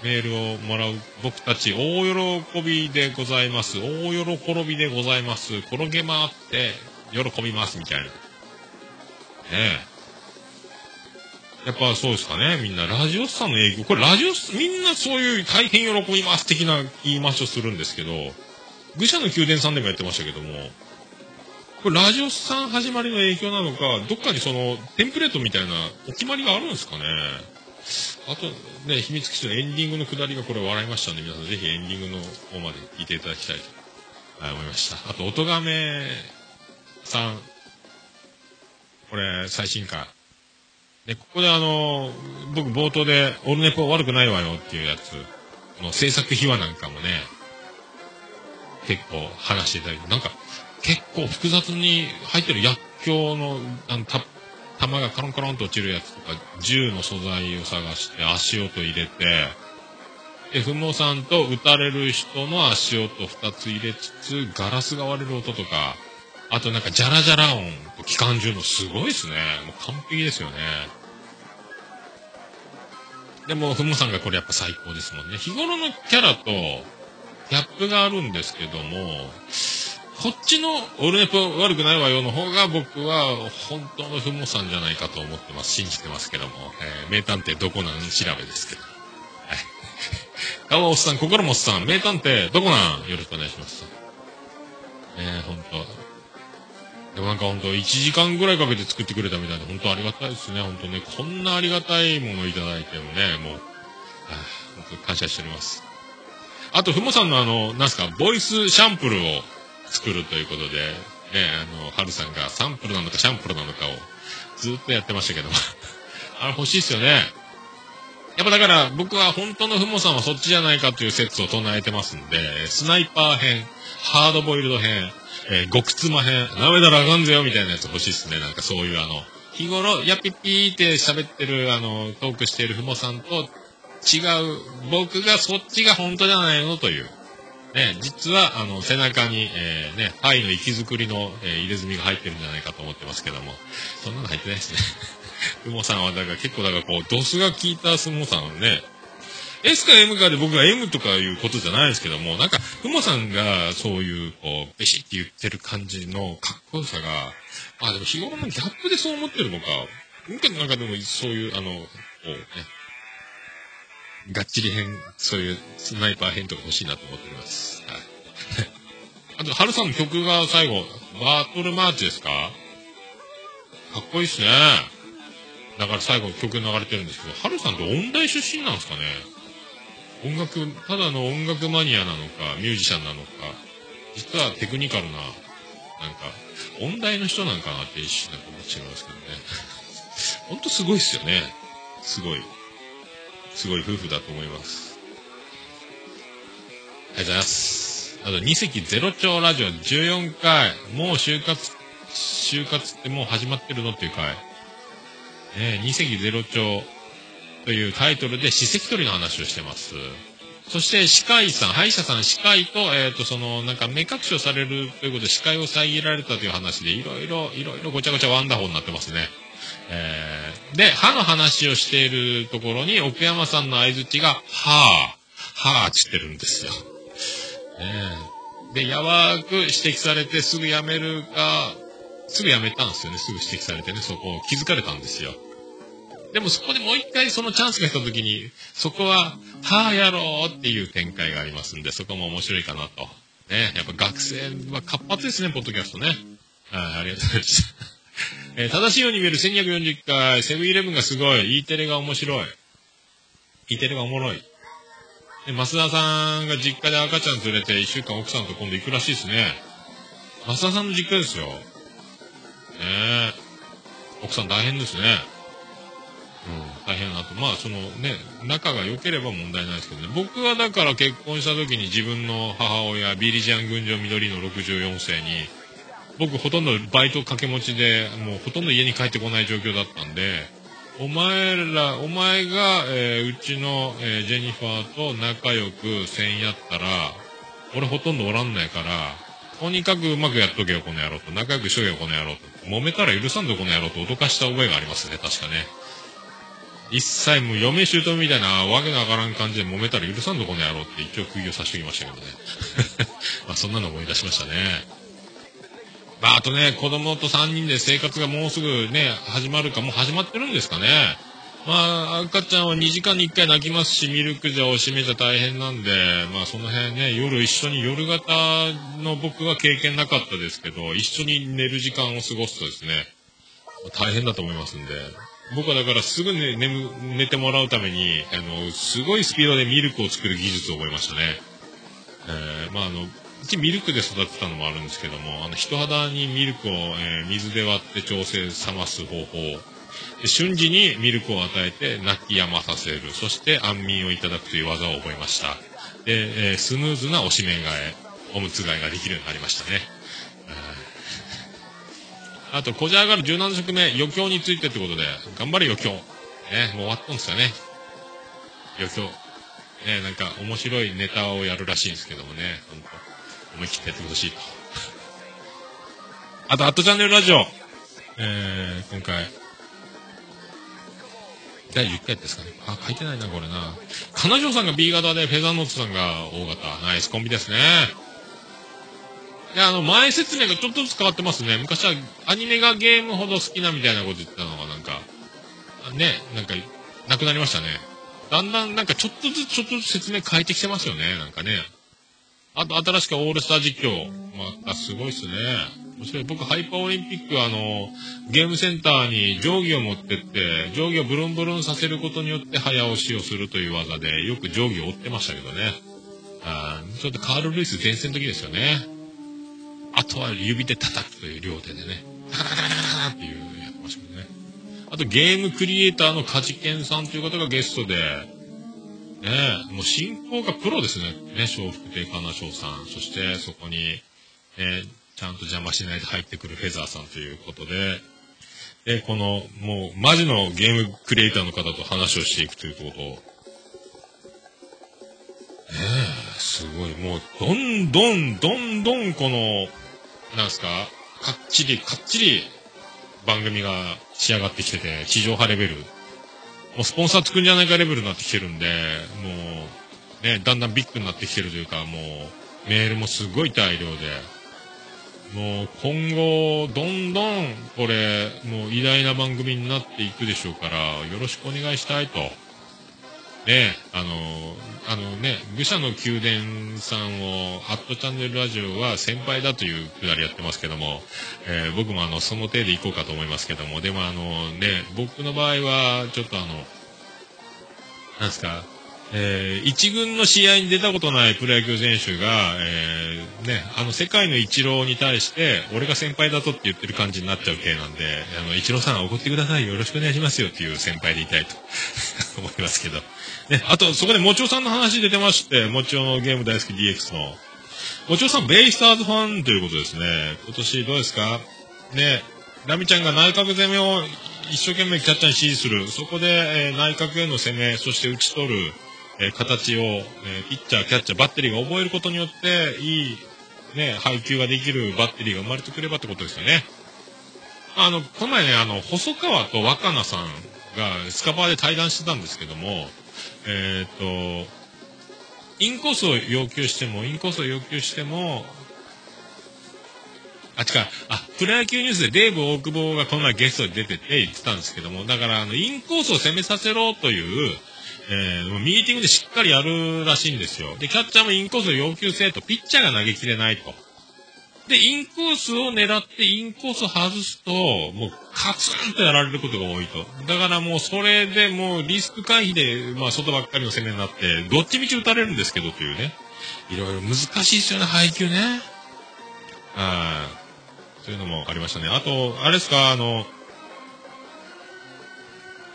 メールをもらう僕たち大喜びでございます。大喜びでございます。転げ回って喜びますみたいな。ね。やっぱそうですかね。みんなラジオスさんの影響。これラジオス、みんなそういう大変喜びます的な言い回しをするんですけど、愚者の宮殿さんでもやってましたけども、これラジオスさん始まりの影響なのか、どっかにそのテンプレートみたいなお決まりがあるんですかね。あとね、秘密基地のエンディングのくだりがこれ笑いましたんで、皆さんぜひエンディングの方まで聞いていただきたいと思いました。あと、音亀さん。これ、最新回。で、ここであの、僕冒頭で、オルネポ悪くないわよっていうやつ、の制作秘話なんかもね、結構話していただいて、なんか、結構複雑に入ってる薬莢の、あの、た、弾がカロンカロンと落ちるやつとか、銃の素材を探して足音入れて、で、ふもさんと撃たれる人の足音二つ入れつつ、ガラスが割れる音とか、あとなんかジャラジャラ音と機関銃のすごいですね。もう完璧ですよね。でも、ふもさんがこれやっぱ最高ですもんね。日頃のキャラと、ギャップがあるんですけども、こっちのオルネポ悪くないわよの方が僕は本当のふもさんじゃないかと思ってます。信じてますけども。えー名探偵どこなん調べですけど。はい。顔はおっさん、心もおっさん、名探偵どこなん？よろしくお願いします。えー、本当でもなんか本当1時間ぐらいかけて作ってくれたみたいで本当ありがたいですね。本当ね、こんなありがたいものをいただいてもね、もう、はあ本当感謝しております。あと、ふもさんのあの、なんすか、ボイスシャンプルを作るということで、ね、あの、はるさんがサンプルなのかシャンプルなのかをずっとやってましたけども。あれ欲しいっすよね。やっぱだから僕は本当のふもさんはそっちじゃないかという説を唱えてますんで、スナイパー編、ハードボイルド編、えー、極妻編、舐めたらあかんぜよみたいなやつ欲しいっすね。なんかそういうあの、日頃、やっぴっぴーって喋ってる、あの、トークしてるふもさんと違う、僕がそっちが本当じゃないのという。ね、実は、あの、背中に、えー、ね、パイの息づくりの、えー入れ墨が入ってるんじゃないかと思ってますけども、そんなの入ってないですね。ふもさんは、だから結構、だからこう、ドスが効いたふもさんはね、S か M かで僕が M とかいうことじゃないですけども、なんか、ふもさんがそういう、こう、ベシって言ってる感じのかっこよさが、あ、でも日頃のギャップでそう思ってるのか、僕なんかでもそういう、あの、こうね、がっちり編、そういうスナイパー編とか欲しいなと思っております。はい。あと、ハルさんの曲が最後、バトルマーチですか？かっこいいっすね。だから最後曲流れてるんですけど、ハルさんって音大出身なんですかね？音楽、ただの音楽マニアなのか、ミュージシャンなのか、実はテクニカルな、なんか、音大の人なんかなって一瞬なんか思っちゃいますけどね。ほんとすごいっすよね。すごい。すごい夫婦だと思います。ありがとうございます。あと、二席ゼロ兆ラジオ14回。もう就活、就活ってもう始まってるのっていう回。ねえ、二席ゼロ兆というタイトルで歯石取りの話をしてます。そして、歯科医さん、歯医者さん、歯科医と、えっ、と、その、なんか目隠しをされるということで、視界を遮られたという話で、いろいろ、いろいろごちゃごちゃワンダホーになってますね。えー、で、歯の話をしているところに、奥山さんの相づちが、はぁ、はぁ、つってるんですよ。ねで、やわく指摘されて、すぐやめるか、すぐやめたんですよね。すぐ指摘されてね、そこを気づかれたんですよ。でもそこでもう一回そのチャンスが来た時に、そこは、はぁ、やろうっていう展開がありますんで、そこも面白いかなと。ね、やっぱ学生は活発ですね、ポッドキャストね。はい、ありがとうございます。えー正しいように見える1240回、セブンイレブンがすごい、E テレが面白い。E テレがおもろい。で、増田さんが実家で赤ちゃん連れて一週間奥さんと今度行くらしいですね。増田さんの実家ですよ。ねえ。奥さん大変ですね。大変なと。まあ、そのね、仲が良ければ問題ないですけどね。僕はだから結婚した時に自分の母親、ビリジャン群青緑の64世に、僕ほとんどバイト掛け持ちで、もうほとんど家に帰ってこない状況だったんで、お前ら、お前が、えーうちの、えージェニファーと仲良くせんやったら、俺ほとんどおらんないから、とにかくうまくやっとけよ、この野郎と。仲良くしとけよ、この野郎と。揉めたら許さんぞ、この野郎と脅かした覚えがありますね、確かね。一切もう嫁姑みたいなわけのわからん感じで揉めたら許さんぞ、この野郎って一応釘を刺してきましたけどね。まあそんなの思い出しましたね。まああとね、子供と3人で生活がもうすぐね、始まるか、もう始まってるんですかね。まあ、赤ちゃんは2時間に1回泣きますし、ミルクじゃおしめじゃ大変なんで、まあその辺ね、夜一緒に夜型の僕は経験なかったですけど、一緒に寝る時間を過ごすとですね、大変だと思いますんで、僕はだからすぐね、眠、寝てもらうために、あの、すごいスピードでミルクを作る技術を覚えましたね。えーまああの、うちミルクで育てたのもあるんですけども、あの、人肌にミルクを、えー水で割って調整冷ます方法。で瞬時にミルクを与えて泣き止まさせる。そして安眠をいただくという技を覚えました。で、えースムーズなおしめ替え、おむつ替えができるようになりましたね。あと、こじ上がる17色目、余興についてってことで、頑張れ余興。ね、もう終わったんですよね。余興。ね、なんか面白いネタをやるらしいんですけどもね、ほんと思い切ってやってほしいと。あと、アットチャンネルラジオ。えー、今回、第10回ですかね。あ、書いてないな、これな。金城さんが B 型で、フェザーノートさんが O 型。ナイスコンビですね。いや、あの、前説明がちょっとずつ変わってますね。昔はアニメがゲームほど好きなみたいなこと言ってたのが、なんか、ね、なんか、なくなりましたね。だんだんなんかちょっとずつちょっとずつ説明変えてきてますよね、なんかね。あと新しくオールスター実況。またすごいっすね。面白い。僕、ハイパーオリンピック、あの、ゲームセンターに定規を持ってって、定規をブルンブルンさせることによって早押しをするという技で、よく定規を追ってましたけどね。あちょっとカール・ルイス前線の時ですよね。あとは指で叩くという両手でね、タカタカタタカタっていうやってましたけどね。あとゲームクリエイターのカジケンさんという方がゲストで、ねえ、もう進行がプロですね。ね、笑福亭かなしょうさん。そしてそこに、えちゃんと邪魔しないで入ってくるフェザーさんということで、で、この、もう、マジのゲームクリエイターの方と話をしていくということを、ねえ、すごい、もう、どんどん、どんどん、この、なんすか、かっちり、かっちり、番組が仕上がってきてて、地上波レベル。もうスポンサーつくんじゃないかレベルになってきてるんで、もう、ね、だんだんビッグになってきてるというか、もう、メールもすごい大量で、もう今後、どんどん、これ、もう偉大な番組になっていくでしょうから、よろしくお願いしたいと。ねあの、あのね、武者の宮殿さんを、アットチャンネルラジオは先輩だというくだりやってますけども、えー僕もあの、その手で行こうかと思いますけども、でもあのね、僕の場合は、ちょっとあの、なんですか、えー一軍の試合に出たことないプロ野球選手が、えーね、あの世界のイチローに対して、俺が先輩だぞって言ってる感じになっちゃう系なんで、あの、イチローさん怒ってください。よろしくお願いしますよっていう先輩でいたいと 思いますけど。ね、あと、そこでもちおさんの話出てまして、もちおのゲーム大好き DX の。もちおさん、ベイスターズファンということですね。今年どうですか？ね、ラミちゃんが内角攻めを一生懸命キャッチャーに指示する。そこで、えー内角への攻め、そして打ち取る、えー形を、えーピッチャー、キャッチャー、バッテリーが覚えることによって、いい、ね、配球ができるバッテリーが生まれてくればってことですよね。あの、この前ね、あの、細川と若菜さんがスカパーで対談してたんですけども、えっ、と、インコースを要求しても、インコースを要求しても、あ、違う、あ、プロ野球ニュースでデーブ大久保がこの前ゲストで出てて言ってたんですけども、だからあの、インコースを攻めさせろという、えー、ミーティングでしっかりやるらしいんですよ。で、キャッチャーもインコースを要求せえと、ピッチャーが投げきれないと。で、インコースを狙って、インコースを外すと、もう、カツンとやられることが多いと。だからもう、それでもう、リスク回避で、まあ、外ばっかりの攻めになって、どっちみち打たれるんですけど、というね。いろいろ難しいですよね、配球ね。はい。そういうのもありましたね。あと、あれですか、あの、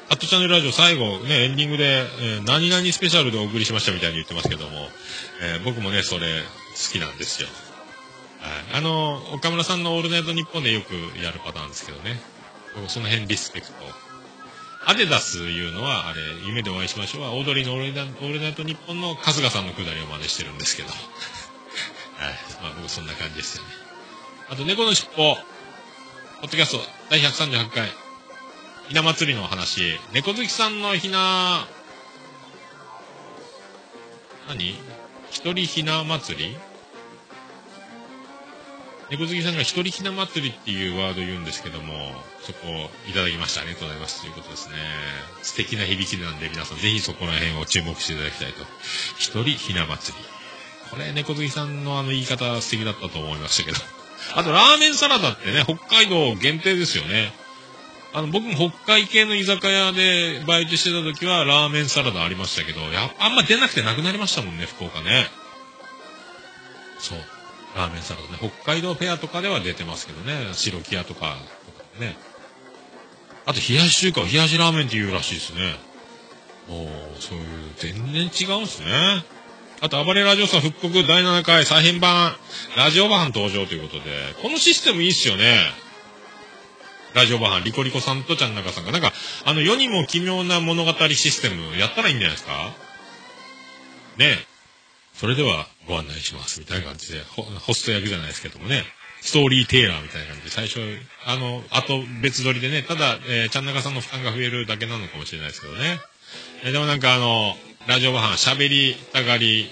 アットチャンネルラジオ最後ね、エンディングで、えー何々スペシャルでお送りしましたみたいに言ってますけども、えー僕もね、それ好きなんですよ。ああの、岡村さんのオールナイトニッポンでよくやるパターンですけどね。その辺リスペクト。アデダスいうのは、あれ、夢でお会いしましょうは、オードリーのオールナイトオールナイトニッポンの春日さんのくだりを真似してるんですけど。はい。まあ僕そんな感じですよね。あと、猫の尻尾、ポッドキャスト第138回、ひな祭りの話、猫好きさんのひな、何？一人ひな祭り？猫好きさんが一人ひな祭りっていうワード言うんですけども、そこをいただきました。ありがとうございます。ということですね。素敵な響きなんで皆さんぜひそこら辺を注目していただきたいと。一人ひな祭り。これ猫好きさんのあの言い方素敵だったと思いましたけど。あとラーメンサラダってね、北海道限定ですよね。あの、僕も北海系の居酒屋でバイトしてた時はラーメンサラダありましたけど、やあんま出なくてなくなりましたもんね、福岡ね。そう。ラーメンサラダね。北海道フェアとかでは出てますけどね。白木屋とか、とかね。あと、冷やし中華は冷やしラーメンって言うらしいですね。おー、そういう、全然違うんすね。あと、暴れラジオさん復刻第7回再編版、ラジオ版登場ということで、このシステムいいっすよね。ラジオ版、リコリコさんとちゃんなかさんが、なんか、あの、世にも奇妙な物語システムやったらいいんじゃないですか？ね。それではご案内します、みたいな感じで、ホスト役じゃないですけどもね、ストーリーテイラーみたいな感じで、最初、あの、あと別撮りでね、ただ、えー、ちゃんなかさんの負担が増えるだけなのかもしれないですけどね。えー、でもなんかあの、ラジオバハン喋りたがり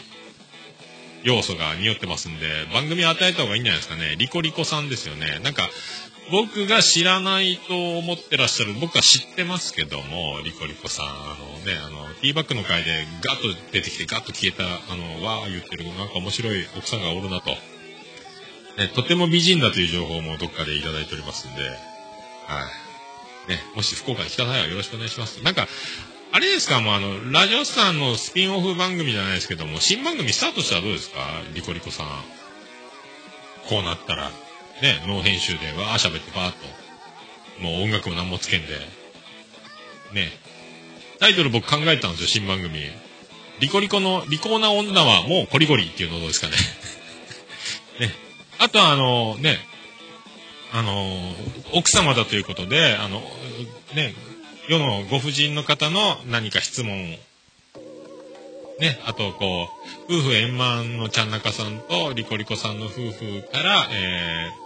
要素が匂ってますんで、番組与えた方がいいんじゃないですかね。リコリコさんですよね。なんか、僕が知らないと思ってらっしゃる、僕は知ってますけども、リコリコさん、あのね、あの、ティーバックの回でガッと出てきてガッと消えた、あの、わー言ってる、なんか面白い奥さんがおるなと。ね、とても美人だという情報もどっかでいただいておりますんで、はい。ね、もし福岡に来た際はよろしくお願いします。なんか、あれですか、もうあの、ラジオさんのスピンオフ番組じゃないですけども、新番組スタートしたらどうですか？リコリコさん。こうなったら。ね、ノー編集でわー喋ってバーっと。もう音楽も何もつけんで。ね。タイトル僕考えたんですよ、新番組。リコリコの、リコーな女はもうコリコリっていうのどうですかね。ね。あとはあの、ね、あの、奥様だということで、あの、ね、世のご婦人の方の何か質問ね、あと、こう、夫婦円満のちゃんなかさんとリコリコさんの夫婦から、えー、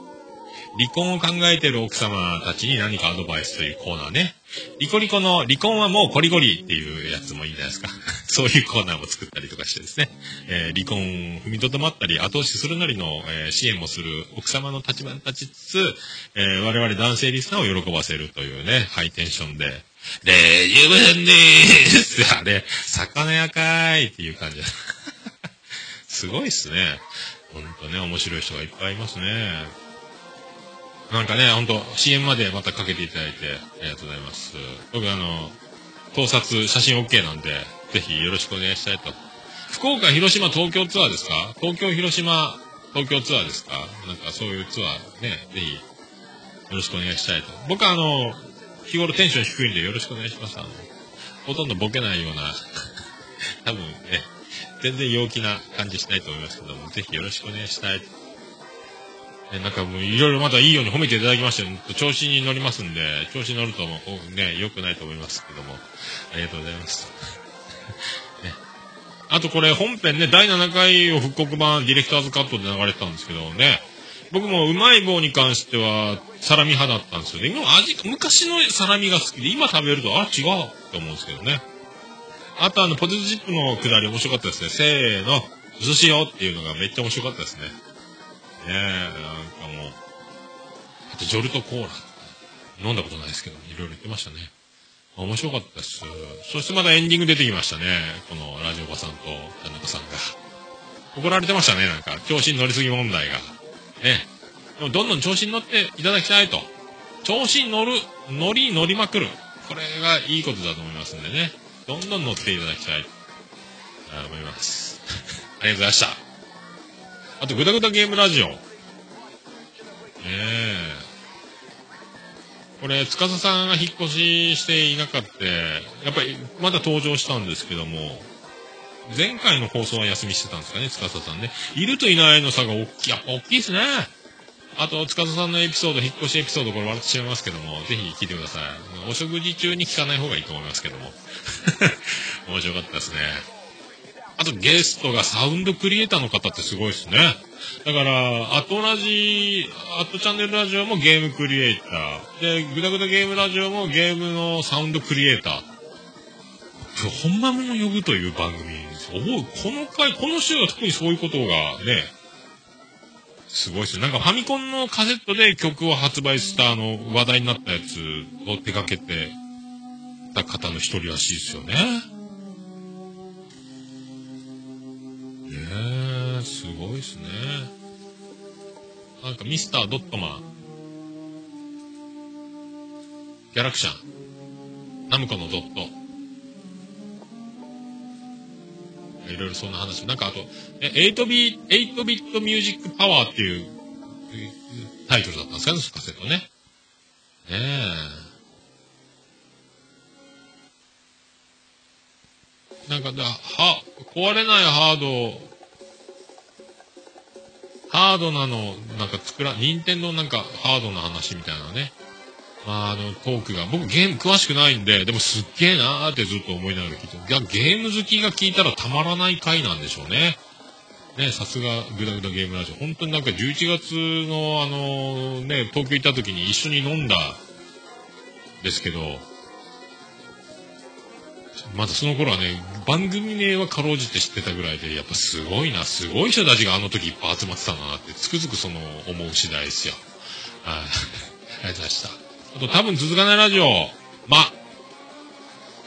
離婚を考えてる奥様たちに何かアドバイスというコーナーね。リコリコの離婚はもうコリコリっていうやつもいいんじゃないですか。そういうコーナーも作ったりとかしてですね。えー、離婚踏みとどまったり後押しするなりの、えー支援もする奥様の立場に立ちつつ、えー我々男性リスナーを喜ばせるというね、ハイテンションで、で、十分でーす あれ、魚屋かーいっていう感じ。すごいっすね。ほんとね、面白い人がいっぱいいますね。なんかね、ほんと CM までまたかけていただいて、ありがとうございます。僕あの、盗撮、写真 OK なんで、ぜひよろしくお願いしたいと。福岡、広島、東京ツアーですか？東京、広島、東京ツアーですか？なんかそういうツアーね、ぜひ、よろしくお願いしたいと。僕はあの、日頃テンション低いんでよろしくお願いします。あの、ほとんどボケないような、多分ね、全然陽気な感じしないと思いますけども、ぜひよろしくお願いしたいと。ね、なんかもういろいろまたいいように褒めていただきまして、調子に乗りますんで、調子に乗るともうね、良くないと思いますけども、ありがとうございます。ね、あとこれ本編ね、第7回を復刻版ディレクターズカットで流れてたんですけどね、僕もうまい棒に関しては、サラミ派だったんですよね。今味、昔のサラミが好きで、今食べると、あ、違うって思うんですけどね。あとあの、ポテトチップのくだり面白かったですね。せーの、寿司よっていうのがめっちゃ面白かったですね。ねえ、なんかもう。あと、ジョルトコーラ。飲んだことないですけど、いろいろ言ってましたね。面白かったです。そしてまたエンディング出てきましたね。このラジオバさんと田中さんが。怒られてましたね、なんか。調子に乗りすぎ問題が。ね。でもどんどん調子に乗っていただきたいと。調子に乗る、乗り乗りまくる。これがいいことだと思いますんでね。どんどん乗っていただきたいと思います。ありがとうございました。あと、ぐだぐだゲームラジオ。ねえ。これ、司さんが引っ越ししていなかった、やっぱりまだ登場したんですけども、前回の放送は休みしてたんですかね、司さんね。いるといないの差が大きい、やっぱ大きいですね。あと、司さんのエピソード、引っ越しエピソード、これ笑ってしまいますけども、ぜひ聞いてください。お食事中に聞かない方がいいと思いますけども。面白かったですね。あと、ゲストがサウンドクリエイターの方ってすごいですね。だから、アトラジ、アットチャンネルラジオもゲームクリエイター。で、グダグダゲームラジオもゲームのサウンドクリエイター。本間も呼ぶという番組です。おこの回、この週は特にそういうことがね、すごいですよ。なんかファミコンのカセットで曲を発売したあの話題になったやつを手掛けてた方の一人らしいですよ。ねいですね。なんかミスタードットマン、ギャラクシャン、ナムコのドット、いろいろそんな話。なんかあと、え8ビ8ビットミュージックパワーっていうタイトルだったんですかね、カセットね。ねえ。なんかだ、は、壊れないハード、ハードなの、なんか作ら、任天堂なんかハードな話みたいなね。まあ、あの、トークが、僕ゲーム詳しくないんで、でもすっげえなーってずっと思いながら聞いていや、ゲーム好きが聞いたらたまらない回なんでしょうね。ね、さすがグダグダゲームラジオ。本当になんか11月のあの、ね、東京行った時に一緒に飲んだ、ですけど、まだその頃はね、番組名はかろうじて知ってたぐらいで、やっぱすごいな、すごい人たちがあの時いっぱい集まってたなって、つくづくその思う次第ですよ。はい。ありがとうございました。あと多分続かないラジオ、ま、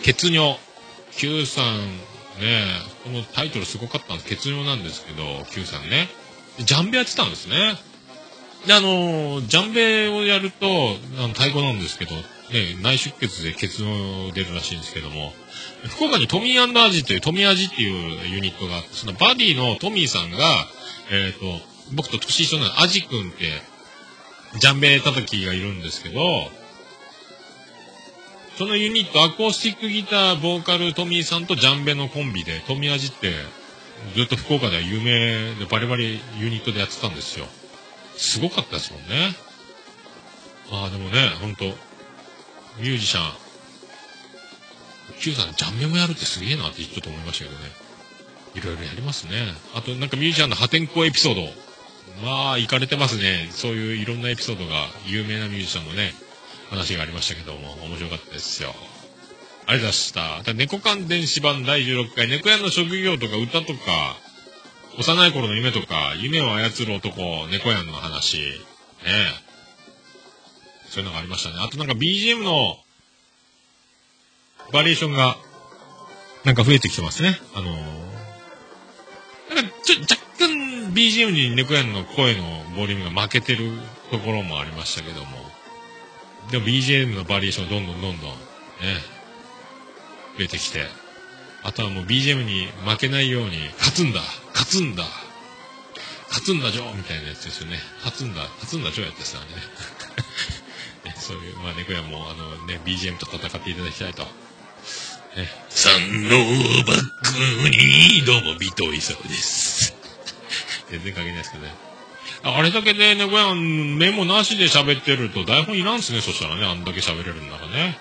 血尿。Q さん、ねこのタイトルすごかったんです。血尿なんですけど、Q さんね。ジャンベやってたんですね。で、あのージャンベをやると、あの、太鼓なんですけど、ね、内出血で血の出るらしいんですけども、福岡にトミーアジという、トミアジっていうユニットがあって、そのバディのトミーさんが、えっ、と、僕と年一緒なアジ君って、ジャンベ叩きがいるんですけど、そのユニット、アコースティックギター、ボーカル、トミーさんとジャンベのコンビで、トミアジって、ずっと福岡では有名でバリバリユニットでやってたんですよ。すごかったですもんね。ああ、でもね、ほんと、ミュージシャン、Q さん、ジャンベもやるってすげえなってちょっと思いましたけどね。いろいろやりますね。あと、なんかミュージシャンの破天荒エピソード。まあ、行かれてますね。そういういろんなエピソードが、有名なミュージシャンのね、話がありましたけども、面白かったですよ。ありがとうございました。猫缶電子版第16回、猫屋の職業とか歌とか、幼い頃の夢とか、夢を操る男、猫屋の話、ねえ。そういうのがありましたね。あとなんか BGM の、バリエーションが、なんか増えてきてますね。あのー、なんかちょ、若干 BGM に猫屋の声のボリュームが負けてるところもありましたけども。でも BGM のバリエーションどんどんどんどん、ね、増えてきて、あとはもう BGM に負けないように、勝つんだ勝つんだ勝つんだジョーみたいなやつですよね。勝つんだ、勝つんだジョーやってさね。ねそういう、まあ猫屋もあのね、BGM と戦っていただきたいと。ね、三のバックに、どうも、尾藤勲です。全然関係ないですけどね。ああれだけで猫屋メモなしで喋ってると台本いらんっすね、そしたらね、あんだけ喋れるんだからね。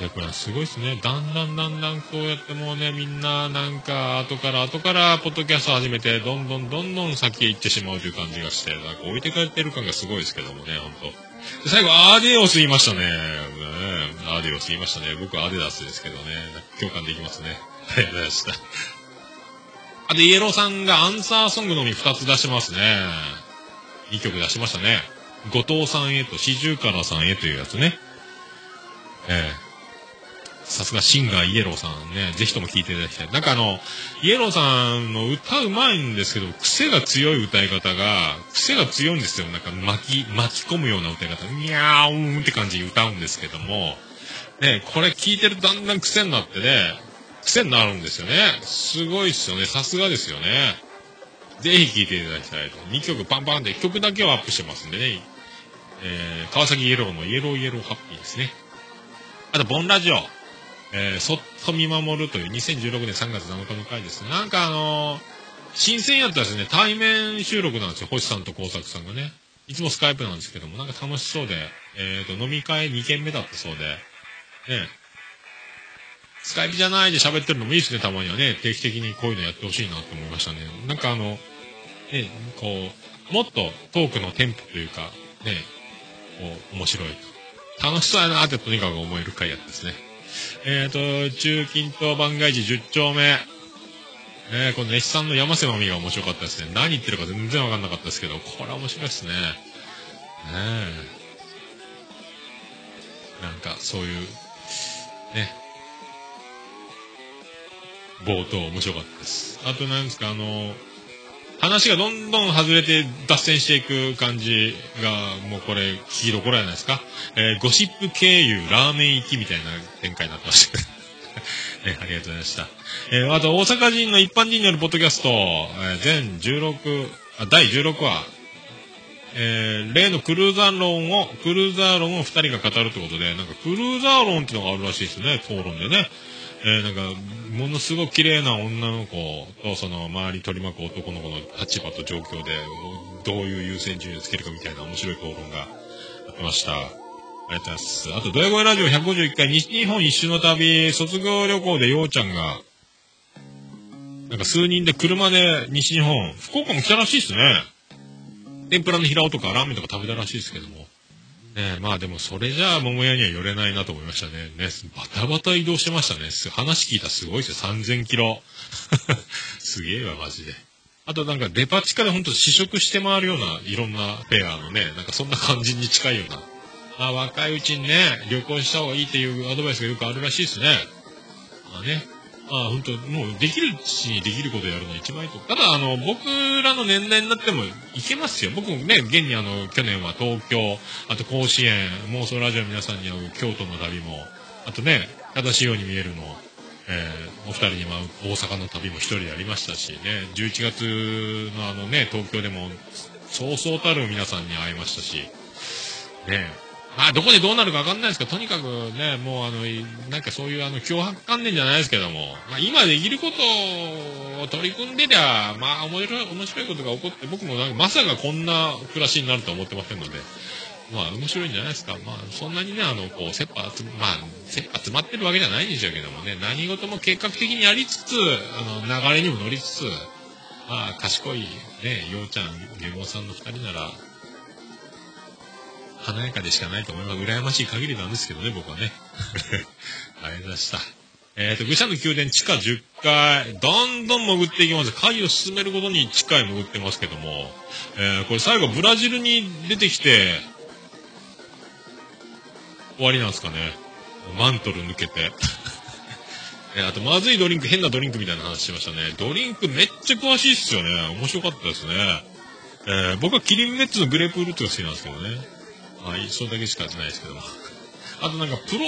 猫屋すごいっすね。だんだんだんだんこうやってもうね、みんななんか後から後からポッドキャスト始めて、どんどんどんどん先へ行ってしまうという感じがして、なんか置いてかれてる感がすごいですけどもね、ほんと。で最後、アーディオス言いましたね。ねアーディオス言いましたね。僕はアデダスですけどね。共感できますね。ありがとうございました。あ、で、イエローさんがアンサーソングのみ2つ出しますね。2曲出しましたね。後藤さんへと、四十からさんへというやつね。ええさすがシンガーイエローさんね、ぜひとも聴いていただきたい。なんかあの、イエローさんの歌うまいんですけど、癖が強い歌い方が、癖が強いんですよ。なんか巻き、巻き込むような歌い方。にゃーんって感じで歌うんですけども、ね、これ聞いてるとだんだん癖になってね、癖になるんですよね。すごいっすよね。さすがですよね。ぜひ聴いていただきたいと。2曲パンパンで曲だけはアップしてますんでね。えー、川崎イエローのイエローイエローハッピーですね。あと、ボンラジオ。えーそっと見守るという2016年3月7日の回です。なんかあのー新鮮やったですね、対面収録なんですよ、星さんと工作さんがね。いつもスカイプなんですけども、なんか楽しそうで、えっ、と、飲み会2軒目だったそうで、ね、スカイプじゃないで喋ってるのもいいですね、たまにはね。定期的にこういうのやってほしいなと思いましたね。なんかあの、ね、こう、もっとトークのテンポというか、ね、こう、面白い。楽しそうやなってとにかく思える回やったですね。えっ、と、中近東番外地10丁目。えー、この熱さんの山瀬まみが面白かったですね。何言ってるか全然わかんなかったですけど、これは面白いですね。ねえ。なんか、そういう、ね。冒頭面白かったです。あとなんですか、あの、話がどんどん外れて脱線していく感じが、もうこれ、聞きどころじゃないですか。えーゴシップ経由、ラーメン行きみたいな展開になってましたけど。えありがとうございました。えーあと、大阪人の一般人によるポッドキャスト、えー全16、あ、第16話、えー例のクルーザー論を、クルーザー論を二人が語るってことで、なんかクルーザー論っていうのがあるらしいですね、討論でね。えーなんか、ものすごく綺麗な女の子と、その周り取り巻く男の子の立場と状況で、どういう優先順位をつけるかみたいな面白い討論がやってました。ありがとうございます。あと、ドヤ声ラジオ151回西日本一周の旅、卒業旅行でようちゃんが、なんか数人で車で西日本、福岡も来たらしいですね。天ぷらの平尾とかラーメンとか食べたらしいですけども。ねえ、まあでもそれじゃあ桃屋には寄れないなと思いましたね。ね、バタバタ移動してましたね。話聞いたらすごいですよ。3000キロ。すげえわ、マジで。あとなんかデパ地下でほんと試食して回るようないろんなフェアのね、なんかそんな感じに近いような。まあ若いうちにね、旅行した方がいいっていうアドバイスがよくあるらしいですね。まあね。あ本当もうできるうちにできることやるのが一番いいと。ただ、あの、僕らの年代になってもいけますよ。僕もね、現にあの、去年は東京、あと甲子園、妄想ラジオの皆さんに会う京都の旅も、あとね、正しいように見えるの、えーお二人にも会う大阪の旅も一人でやりましたしね、11月のあのね、東京でも、そうそうたる皆さんに会いましたし、ねまあ、どこでどうなるかわかんないですけど、とにかくね、もうあの、なんかそういうあの、脅迫観念じゃないですけども、まあ、今できることを取り組んでりゃ、まあ、面白い、面白いことが起こって、僕もなんかまさかこんな暮らしになるとは思ってませんので、まあ、面白いんじゃないですか。まあ、そんなにね、あの、こう、切羽つ、まあ、切羽詰まってるわけじゃないんでしょうけどもね、何事も計画的にやりつつ、あの、流れにも乗りつつ、まあ、賢い、ね、ようちゃん、ゲモさんの二人なら、華やかでしかないと思います。羨ましい限りなんですけどね、僕はね。ありがとうございました。えっ、と、愚者の宮殿地下10階、どんどん潜っていきます。階を進めるごとに地下へ潜ってますけども、えーこれ最後ブラジルに出てきて、終わりなんですかね。マントル抜けて。えあと、まずいドリンク、変なドリンクみたいな話しましたね。ドリンクめっちゃ詳しいっすよね。面白かったですね。えー僕はキリンメッツのグレープフルーツが好きなんですけどね。はい、それだけしかやってないですけど。あとなんかプロ、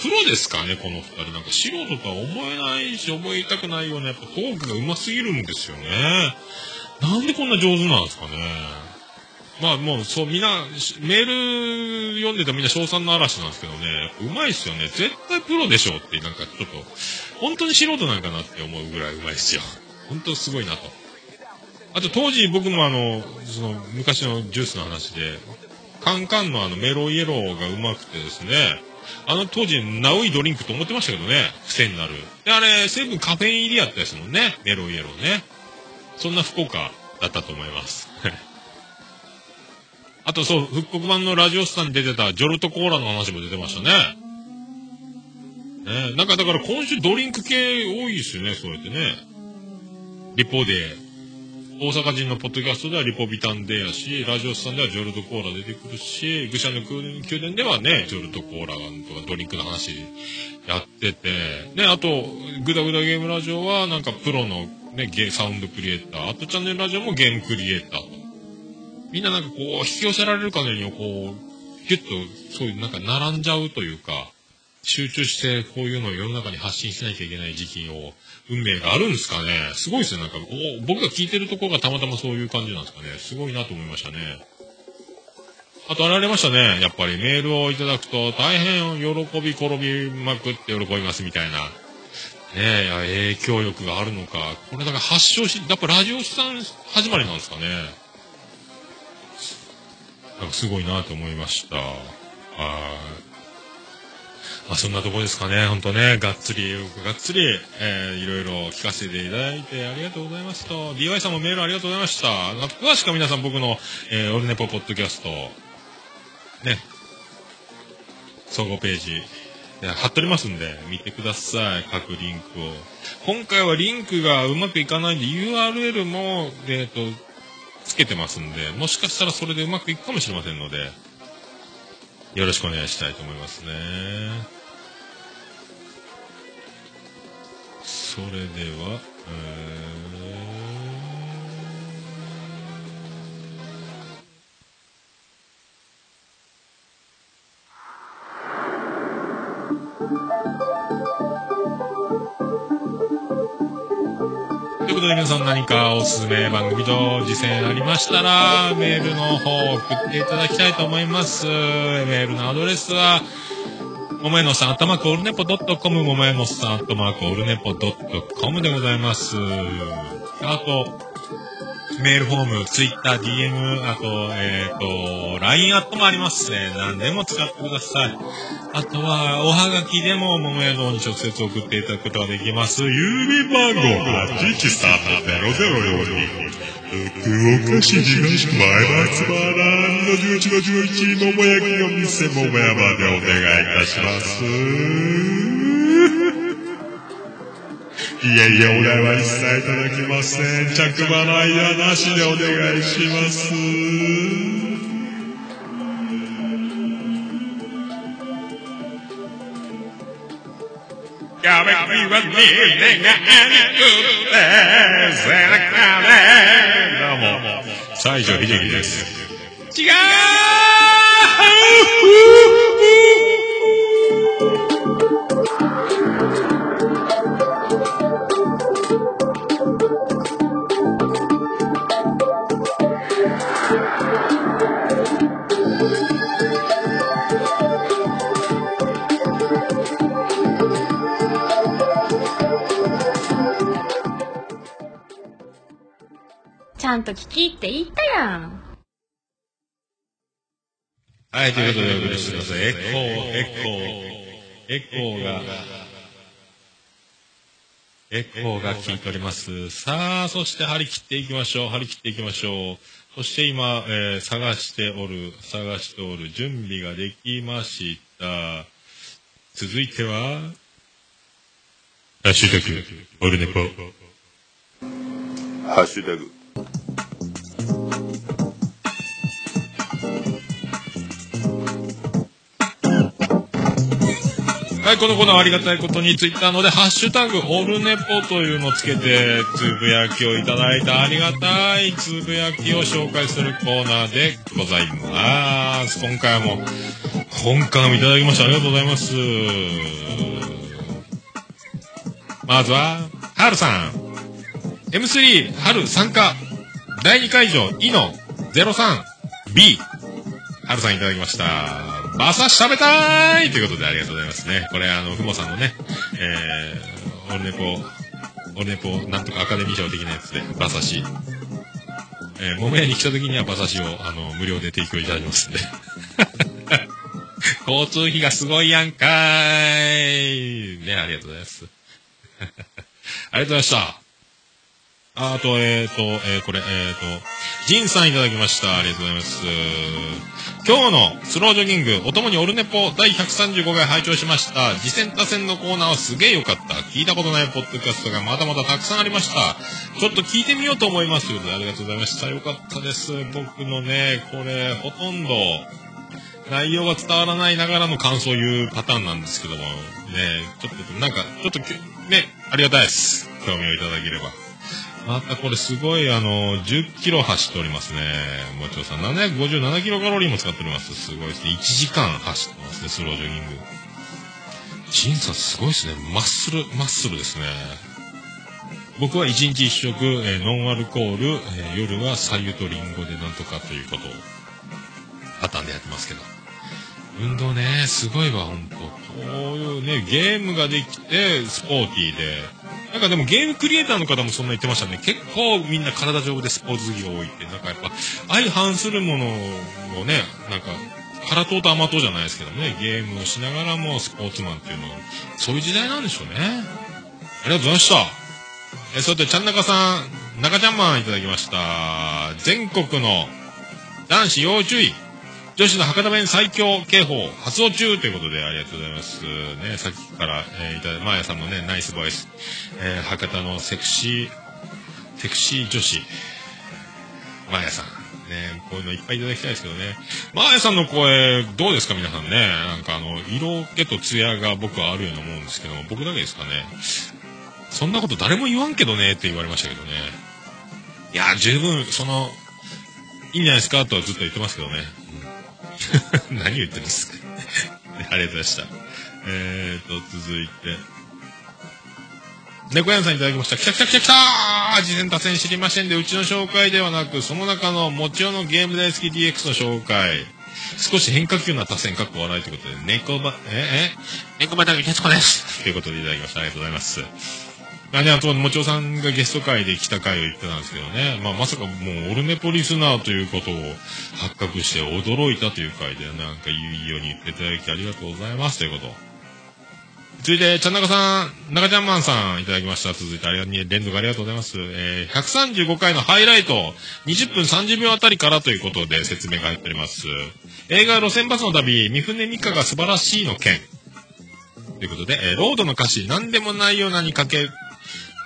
プロですかね、この二人。なんか素人とは思えないし、思いたくないような、やっぱトークが上手すぎるんですよね。なんでこんな上手なんですかね。まあもう、そう、みんな、メール読んでたみんな賞賛の嵐なんですけどね、うまいっすよね。絶対プロでしょうって、なんかちょっと、本当に素人なんかなって思うぐらいうまいっすよ。本当すごいなと。あと当時僕もあの、その昔のジュースの話で、カンカンのあのメロイエローがうまくてですね、あの当時、ナウイドリンクと思ってましたけどね、癖になる。で、あれ、成分カフェイン入りやったですもんね、メロイエローね。そんな福岡だったと思います。あとそう、復刻版のラジオスターに出てたジョルトコーラの話も出てましたね。ねなんかだから今週ドリンク系多いですよね、そうやってね。リポで、大阪人のポッドキャストではリポビタンデーやし、ラジオスさんではジョルトコーラ出てくるし、愚者の宮殿ではね、ジョルトコーラとかドリンクの話やってて、ね、あと、グダグダゲームラジオはなんかプロのね、ゲサウンドクリエイター、あとチャンネルラジオもゲームクリエイターと。みんななんかこう、引き寄せられるかのようにこう、ギュッと、そういうなんか並んじゃうというか、集中してこういうのを世の中に発信しなきゃいけない時期を、運命があるんですかね。すごいですね。なんか、お僕が聞いてるとこがたまたまそういう感じなんですかね。すごいなと思いましたね。あとあられましたね。やっぱりメールをいただくと大変喜び転びまくって喜びますみたいな。ねえ、いや影響力があるのか。これだから発祥し、やっぱラジオさん始まりなんですかね。なんかすごいなと思いました。はい。まあそんなとこですかね。ほんとね、がっつり、がっつり、えー、いろいろ聞かせていただいてありがとうございますと。DY さんもメールありがとうございました。詳しくは皆さん僕の、えー、オルネポポッドキャスト、ね、総合ページ、貼っておりますんで、見てください。各リンクを。今回はリンクがうまくいかないんで、URL も、えっ、と、つけてますんで、もしかしたらそれでうまくいくかもしれませんので、よろしくお願いしたいと思いますね。それでは、ということで皆さん何かおすすめ番組と実践ありましたら、メールの方を送っていただきたいと思います。メールのアドレスは、ももえのさん、頭コールネポドットコム、ももえのさん、頭コールネポドットコムでございます。あと、メールフォーム、ツイッター、DM、あと、えっ、と、LINE アットもありますね。何でも使ってください。あとは、おはがきでも、桃屋堂に直接送っていただくことができます。郵便番号813-004福岡市東区前松原の11の11桃焼きの店桃屋までお願いいたします。いやいや、お代は一切いただきません。着払いやなしでお願いします。やめきはにねがあくて背中でどうも、西城秀樹です。違うゃんと聞きって言ったやん。はい、ということでお送りしてください。エコー、エコー、エコーが、エコーが聞いております。さあ、そして張り切っていきましょう。張り切っていきましょう。そして今、えー探しておる、探しておる、準備ができました。続いては、ハッシュタグ、オルネポ。ハッシュタグはい、このコーナーはありがたいことに、ツイッターので、ハッシュタグ、オルネポというのをつけて、つぶやきをいただいたありがたいつぶやきを紹介するコーナーでございます。今回も、今回もいただきましてありがとうございます。まずは、はるさん。M3 春参加。第2会場、イノ 03B。はるさんいただきました。馬刺し食べたーいということでありがとうございますね。これ、あの、ふもさんのね、えー、オルネポ、オルネポ、なんとかアカデミー賞的なやつで、馬刺し。えー、桃屋に来た時には馬刺しを、あの、無料で提供いただきますんで。交通費がすごいやんかーい。ね、ありがとうございます。ありがとうございました。あと、えっ、ー、と、えーこれ、えっ、と、ジンさんいただきました。ありがとうございます。今日のスロージョギング、おともにオルネポ第135回拝聴しました。次戦多戦のコーナーはすげえ良かった。聞いたことないポッドキャストがまだまだたくさんありました。ちょっと聞いてみようと思います。ということでありがとうございました。良かったです。僕のね、これ、ほとんど、内容が伝わらないながらの感想を言うパターンなんですけども、ね、ちょっと、なんか、ちょっと、ね、ありがたいです。興味をいただければ。またこれすごいあの、10キロ走っておりますね。もちろさん、757キロカロリーも使っております。すごいですね。1時間走ってますね、スロージョギング。ジンさんすごいですね。マッスル、マッスルですね。僕は1日1食、えーノンアルコール、えー夜は左右とリンゴでなんとかということを、パターンでやってますけど。運動ね、すごいわ、ほんと。こういうね、ゲームができて、スポーティーで。なんかでもゲームクリエイターの方もそんな言ってましたね。結構みんな体丈夫でスポーツ好きが多いって。なんかやっぱ、相反するものをね、なんか、空党と甘党じゃないですけどね、ゲームをしながらもスポーツマンっていうのは、そういう時代なんでしょうね。ありがとうございました。え、それで、ちゃんなかさん、中ちゃんマンいただきました。全国の男子要注意。女子の博多弁最強警報発動中ということでありがとうございます。ね、さっきから、えー、いただマーヤさんのね、ナイスボイス。えー、博多のセクシー、セクシー女子。マーヤさん。ね、こういうのいっぱいいただきたいですけどね。マーヤさんの声、どうですか皆さんね。なんかあの、色気と艶が僕はあるように思うんですけど、僕だけですかね。そんなこと誰も言わんけどねって言われましたけどね。いや、十分、その、いいんじゃないですかとはずっと言ってますけどね。う ん何言ってるんですか ありがとうございました。えーと、続いて。猫屋さんいただきました。来た来た来た来たー事前打線知りませんで、うちの紹介ではなく、その中のもちろんのゲーム大好き DX の紹介。少し変化球な打線かっこ笑いということで、猫ば、え、え、猫ばだけ徹子ですということでいただきました。ありがとうございます。あね、あと、もちおさんがゲスト会で来た回を言ってたんですけどね。まあ、まさかもう、オルネポリスナーということを発覚して驚いたという回で、なんかいいように言っていただきありがとうございますということ。続いて、ちゃんなかさん、中ちゃんマンさんいただきました。続いて、ありがとう、連続ありがとうございます。えー、135回のハイライト、20分30秒あたりからということで説明が入っております。映画路線バスの旅、三船美香が素晴らしいの件。ということで、えーロードの歌詞、何でもないようなにかけ、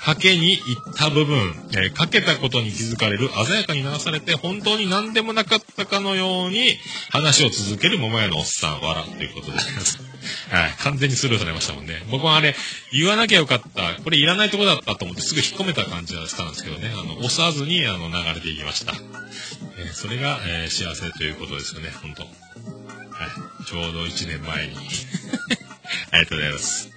はけに行った部分、えーかけたことに気づかれる、鮮やかに流されて、本当に何でもなかったかのように、話を続ける桃屋のおっさん、わら、ということです。はい、完全にスルーされましたもんね。僕はあれ、言わなきゃよかった。これいらないとこだったと思ってすぐ引っ込めた感じはしたんですけどね。あの、押さずに、あの、流れていきました。えーそれが、えー幸せということですよね、本当はい。ちょうど1年前に。ありがとうございます。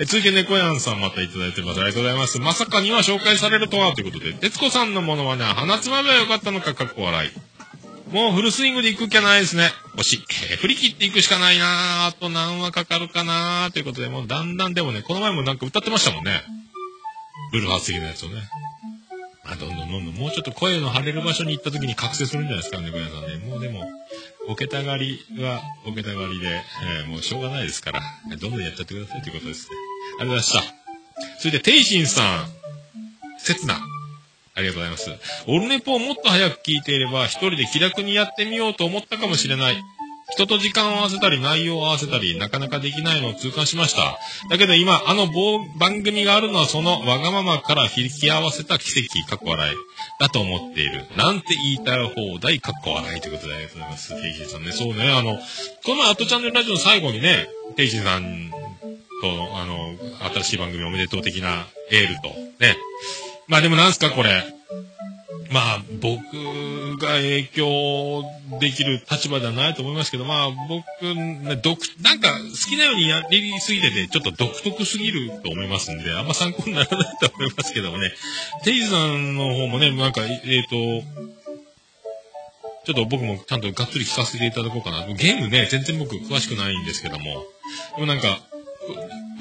え続いて猫やんさんまたいただいてます。ありがとうございます。まさかには紹介されるとはということで、徹子さんのものはね、鼻つまめばよかったのか、かっこ笑い。もうフルスイングで行く気はないですね。惜しい。えー振り切っていくしかないなーあと何話かかるかなーということで、もうだんだんでもね、この前もなんか歌ってましたもんね。ブルーハーツ的なやつをね。まあ、どんどんどんどん、もうちょっと声の張れる場所に行った時に覚醒するんじゃないですか、猫屋さんね。もうでも、ボケたがりは、ボケたがりで、えーもうしょうがないですから、どんどんやっちゃってくださいということですね。ありがとうございました。続いて、テイシンさん。刹那。ありがとうございます。オルネポをもっと早く聞いていれば、一人で気楽にやってみようと思ったかもしれない。人と時間を合わせたり、内容を合わせたり、なかなかできないのを痛感しました。だけど今、あの番組があるのはそのわがままから引き合わせた奇跡、かっこ笑い、だと思っている。なんて言いたい放題、かっこ笑いということでありがとうございます。テイシンさんね。そうね、あの、この、アットチャンネルラジオの最後にね、テイシンさんと、あの、新しい番組おめでとう的なエールと、ね。まあでもなんすか、これ。まあ、僕が影響できる立場ではないと思いますけど、まあ、僕、ね独、なんか、好きなようにやりすぎてて、ちょっと独特すぎると思いますんで、あんま参考にならないと思いますけどもね。テイズさんの方もね、なんか、えっ、と、ちょっと僕もちゃんとがっつり聞かせていただこうかな。ゲームね、全然僕詳しくないんですけども。でもなんか、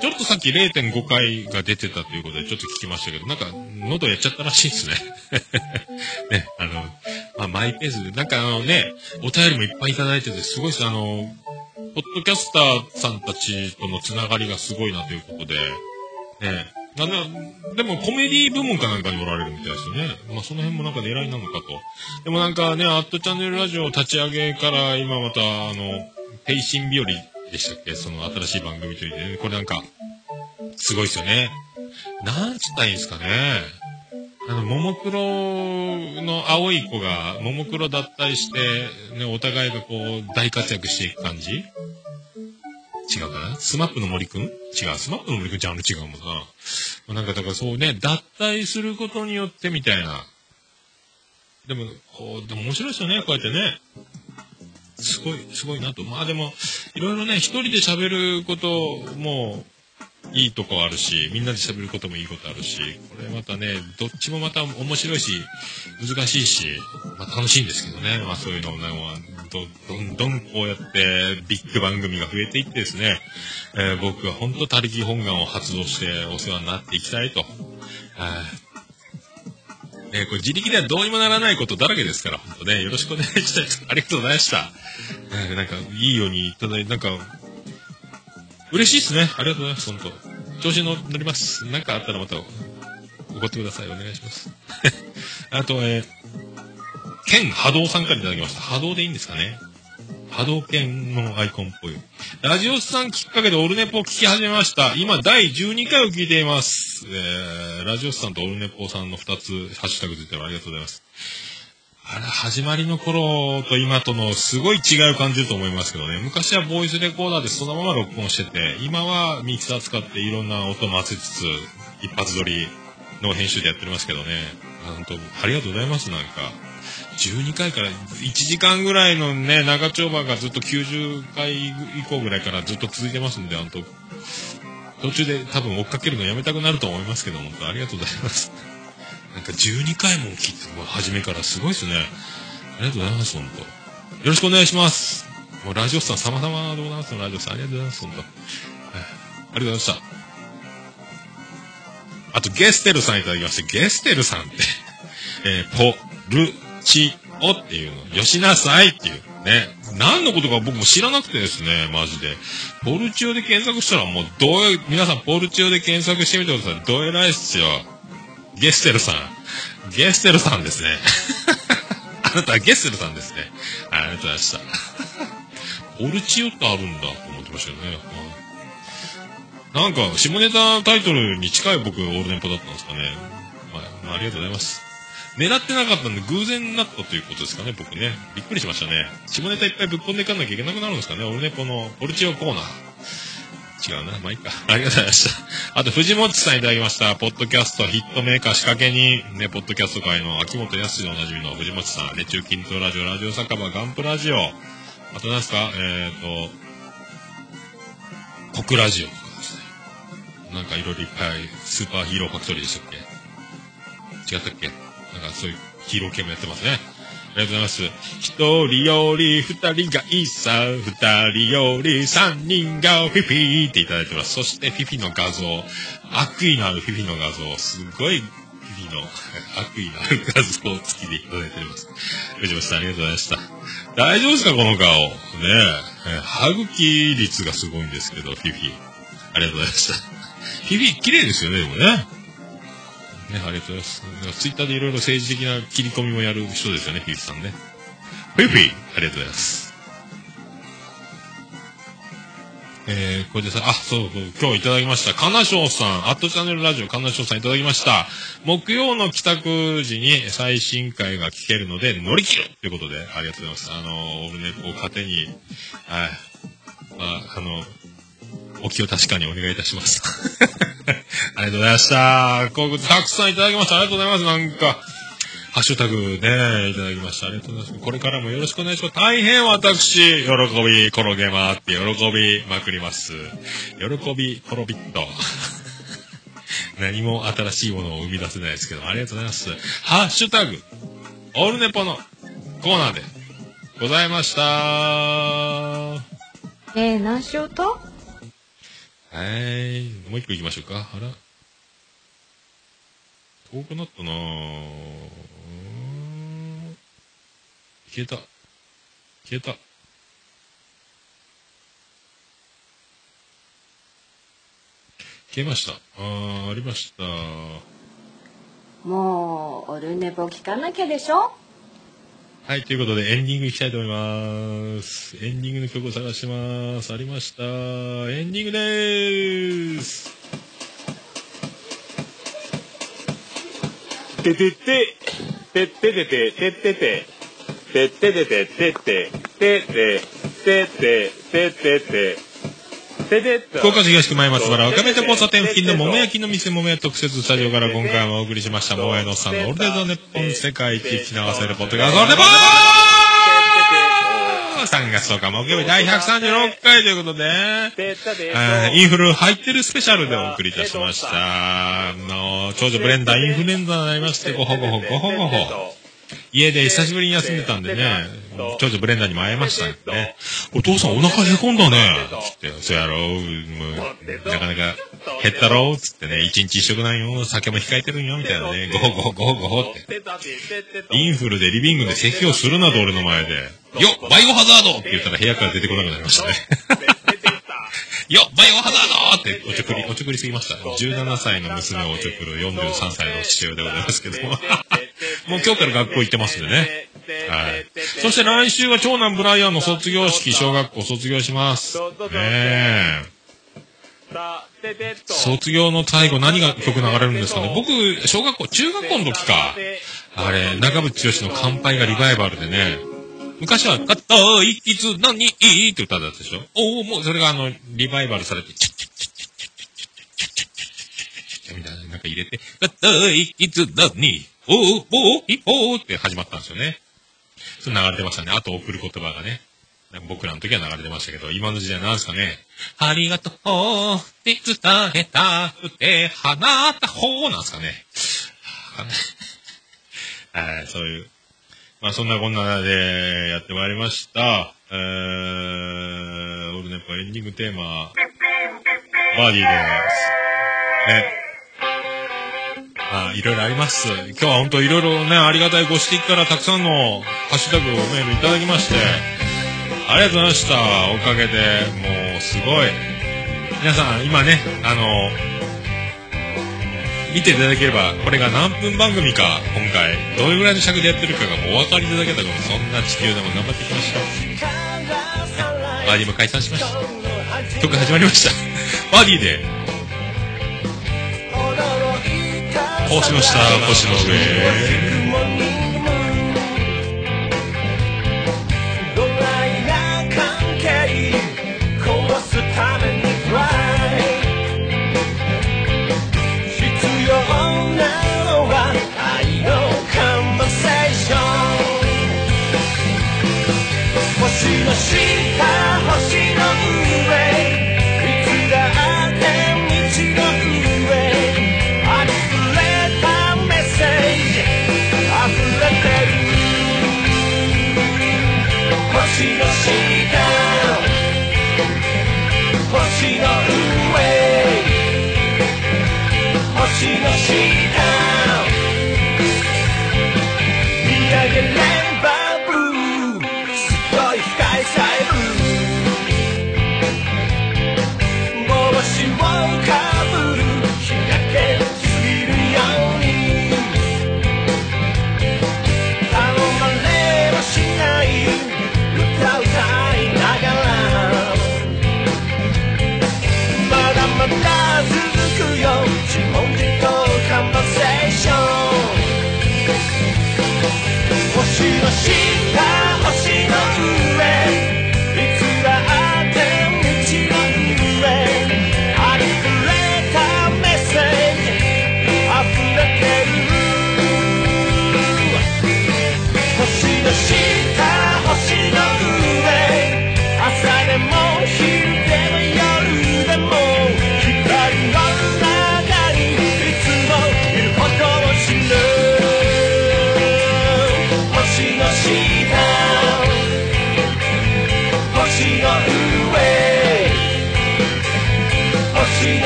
ちょっとさっき0.5回が出てたということでちょっと聞きましたけど、なんか、喉やっちゃったらしいですね。ね、あの、まあ、マイペースで、なんかあのね、お便りもいっぱいいただいてて、すごいです。あの、ポッドキャスターさんたちとのつながりがすごいなということで、ね、なんだ、でもコメディ部門かなんかにおられるみたいですよね。まあその辺もなんか狙いなのかと。でもなんかね、アットチャンネルラジオ立ち上げから今また、あの、ペイシン日和でしたっけ？その新しい番組といって、ね、これなんか、すごいですよね。なんつったらいいんですかね。あの、ももクロの青い子が、ももクロ脱退して、ね、お互いがこう、大活躍していく感じ？違うかな？スマップの森くん？違う。スマップの森くんジャンル違うもんな。まあなんかだからそうね、脱退することによってみたいな。でも、こう、でも面白いですよね、こうやってね。すごい、すごいなと。まあでも、いろいろね、一人で喋ることも、いいとこあるし、みんなで喋ることもいいことあるし、これまたね、どっちもまた面白いし、難しいし、まあ楽しいんですけどね。まあそういうのをね、どどんどんこうやってビッグ番組が増えていってですね、えー僕は本当他力本願を発動してお世話になっていきたいと。ね、これ自力ではどうにもならないことだらけですから、本当ね、よろしくお願いしたい。ありがとうございました。えなんか、いいようにいただいて、なんか、嬉しいっすね。ありがとうございます、本当調子の乗ります。なんかあったらまた、怒ってください。お願いします。あと、えー、剣波動さんからいただきました。波動でいいんですかね波動拳のアイコンっぽい。ラジオスさんきっかけでオルネポを聞き始めました。今、第12回を聞いています。えー、ラジオスさんとオルネポさんの2つ、ハッシュタグついてるありがとうございます。あれ、始まりの頃と今とのすごい違いを感じると思いますけどね。昔はボイスレコーダーでそのまま録音してて、今はミキサー使っていろんな音混ぜつつ、一発撮りの編集でやってますけどね。本当ありがとうございます、なんか。12回から1時間ぐらいのね、長丁場がずっと90回以降ぐらいからずっと続いてますんで、本当途中で多分追っかけるのやめたくなると思いますけど、本当ありがとうございます。なんか12回も聞いて、もう初めからすごいですね。ありがとうございます、本当よろしくお願いします。もうラジオさん様々でございます、ラジオさん。ありがとうございます、本当はいありがとうございました。あと、ゲステルさんいただきまして、ゲステルさんって、えーポルチオっていうの、よしなさいっていうね。何のことか僕も知らなくてですね、マジで。ポルチオで検索したらもう、どう、皆さんポルチオで検索してみてください。どえらいっすよ。ゲステルさん。ゲステルさんですね。あなたはゲステルさんですね。はいありがとうございました。ポルチオってあるんだと思ってましたよね。はいなんか、下ネタタイトルに近い僕、オールネポだったんですかね。はい、ありがとうございます。狙ってなかったんで偶然になったということですかね、僕ね。びっくりしましたね。下ネタいっぱいぶっ込んでいかなきゃいけなくなるんですかね、オルネポのポルチオコーナー。違うな。まあいいか。ありがとうございました。あと、藤本さんいただきました。ポッドキャストヒットメーカー仕掛けに、ね、ポッドキャスト界の秋元康でおなじみの藤本さん、ね、中近東ラジオ、ラジオ酒場、ガンプラジオ。あと何ですか？えっ、ー、と、国ラジオとかですね。なんかいろいろいっぱい、スーパーヒーローファクトリーでしたっけ？違ったっけ？なんかそういうヒーロー系もやってますね。ありがとうございます。一人より二人がいいさ、二人より三人がフィフィーっていただいてます。そしてフィフィの画像、悪意のあるフィフィの画像、すごいフィフィの悪意のある画像を付きでいただいております。藤本さんありがとうございました。大丈夫ですかこの顔。ね。え歯茎率がすごいんですけど、フィフィ。ありがとうございました。フィフィ綺麗ですよね、でもね。ね、ありがとうございます。ツイッターでいろいろ政治的な切り込みもやる人ですよね、フィフィさんね。フィフィありがとうございます。えー、これでさ、あ、そうそう、今日いただきました。かなしょうさん、アットチャンネルラジオかなしょうさんいただきました。木曜の帰宅時に最新回が聞けるので乗り切るということで、ありがとうございます。あの、オルネポを糧に、はい。まあ、あの、お気を確かにお願いいたします。ありがとうございました。こうたくさんいただきました。ありがとうございます。なんか、ハッシュタグね、いただきました。ありがとうございます。これからもよろしくお願いします。大変私、喜び転げ回って喜びまくります。喜び転びっと。何も新しいものを生み出せないですけど、ありがとうございます。ハッシュタグ、オールネポのコーナーでございました。えー、何しようと？はい。もう一個行きましょうか。あら。遠くなったなぁ。消えた。消えた。消えました。あー、ありました。もう、オルネポ聞かなきゃでしょ？はい、ということでエンディングいきたいと思います。エンディングの曲を探してます。ありました。エンディングでーす。ててて、ててててて、てててて、てててて、てて、てて、てて、てて、てて、福岡市東区前松原赤目田交差点付近の桃焼きの店桃屋特設スタジオから今回もお送りしました桃屋のおっさんのオールデイズ・ネッポン世界一聞き流せるポッドキャストオールデポー3月10日木曜日第136回ということで、インフル入ってるスペシャルでお送りいたしました。あの、長女ブレンダーインフルエンザになりまして、ごほごほごほごほ。家で久しぶりに休んでたんでね、長女ブレンダーにも会えましたね。お父さんお腹へこんだね。つって、そうやろう、なかなか減ったろうつってね、一日一食なんよ、酒も控えてるんよ、みたいなね、ごほごほごほごほって。インフルでリビングで咳をするなと俺の前で、よっバイオハザードって言ったら部屋から出てこなくなりましたね。よっバイオハザードっておちょくり、おちょくりすぎました。17歳の娘をおちょくる43歳の父親でございますけども。もう今日から学校行ってますんでね。はい。そして来週は長男ブライアンの卒業式、小学校卒業します。ねえ。卒業の最後何が曲流れるんですかね僕、小学校、中学校の時か。あれ、長渕剛の乾杯がリバイバルでね。昔は、かったいいつ何いいって歌だったでしょおお、もうそれがあの、リバイバルされて、チッチッチッチッチッチッチッチッチッチッチッみたいな、なんか入れて、かったいつ何おお、おお、いおーって始まったんですよね。それ流れてましたね。あと送る言葉がね。僕らの時は流れてましたけど、今の時代なんですかね。ありがとうって伝えたくて、放った方なんですかね。はい、そういう。まあそんなこんなでやってまいりました。えー、オールネポエンディングテーマ、バーディーです。ね。あいろいろあります。今日は本当いろいろね、ありがたいご指摘からたくさんのハッシュタグをメールいただきまして、ありがとうございました。おかげで、もうすごい。皆さん、今ね、あの、見ていただければ、これが何分番組か、今回、どれぐらいの尺でやってるかがもうお分かりいただけたから、そんな地球でも頑張っていきましょう。バーディーも解散しました。曲始まりました。バーディーで、押しました。腰の上。星の下の下見上げない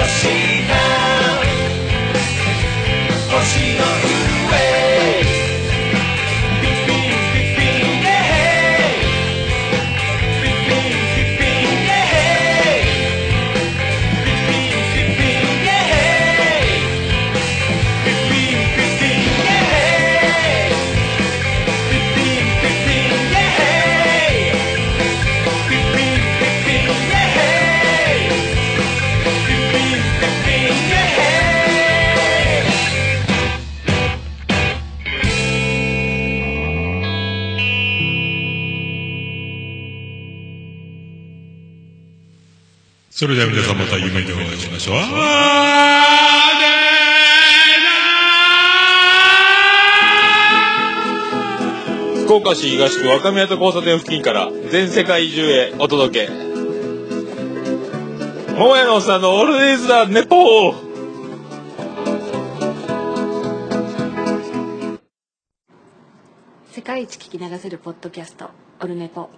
see. それでは皆さんまた夢でお会いしましょう。福岡市東区若宮と交差点付近から全世界中へお届け。桃屋のおっさんのオールディーズ・ザ・ネポー。世界一聞き流せるポッドキャストオルネポ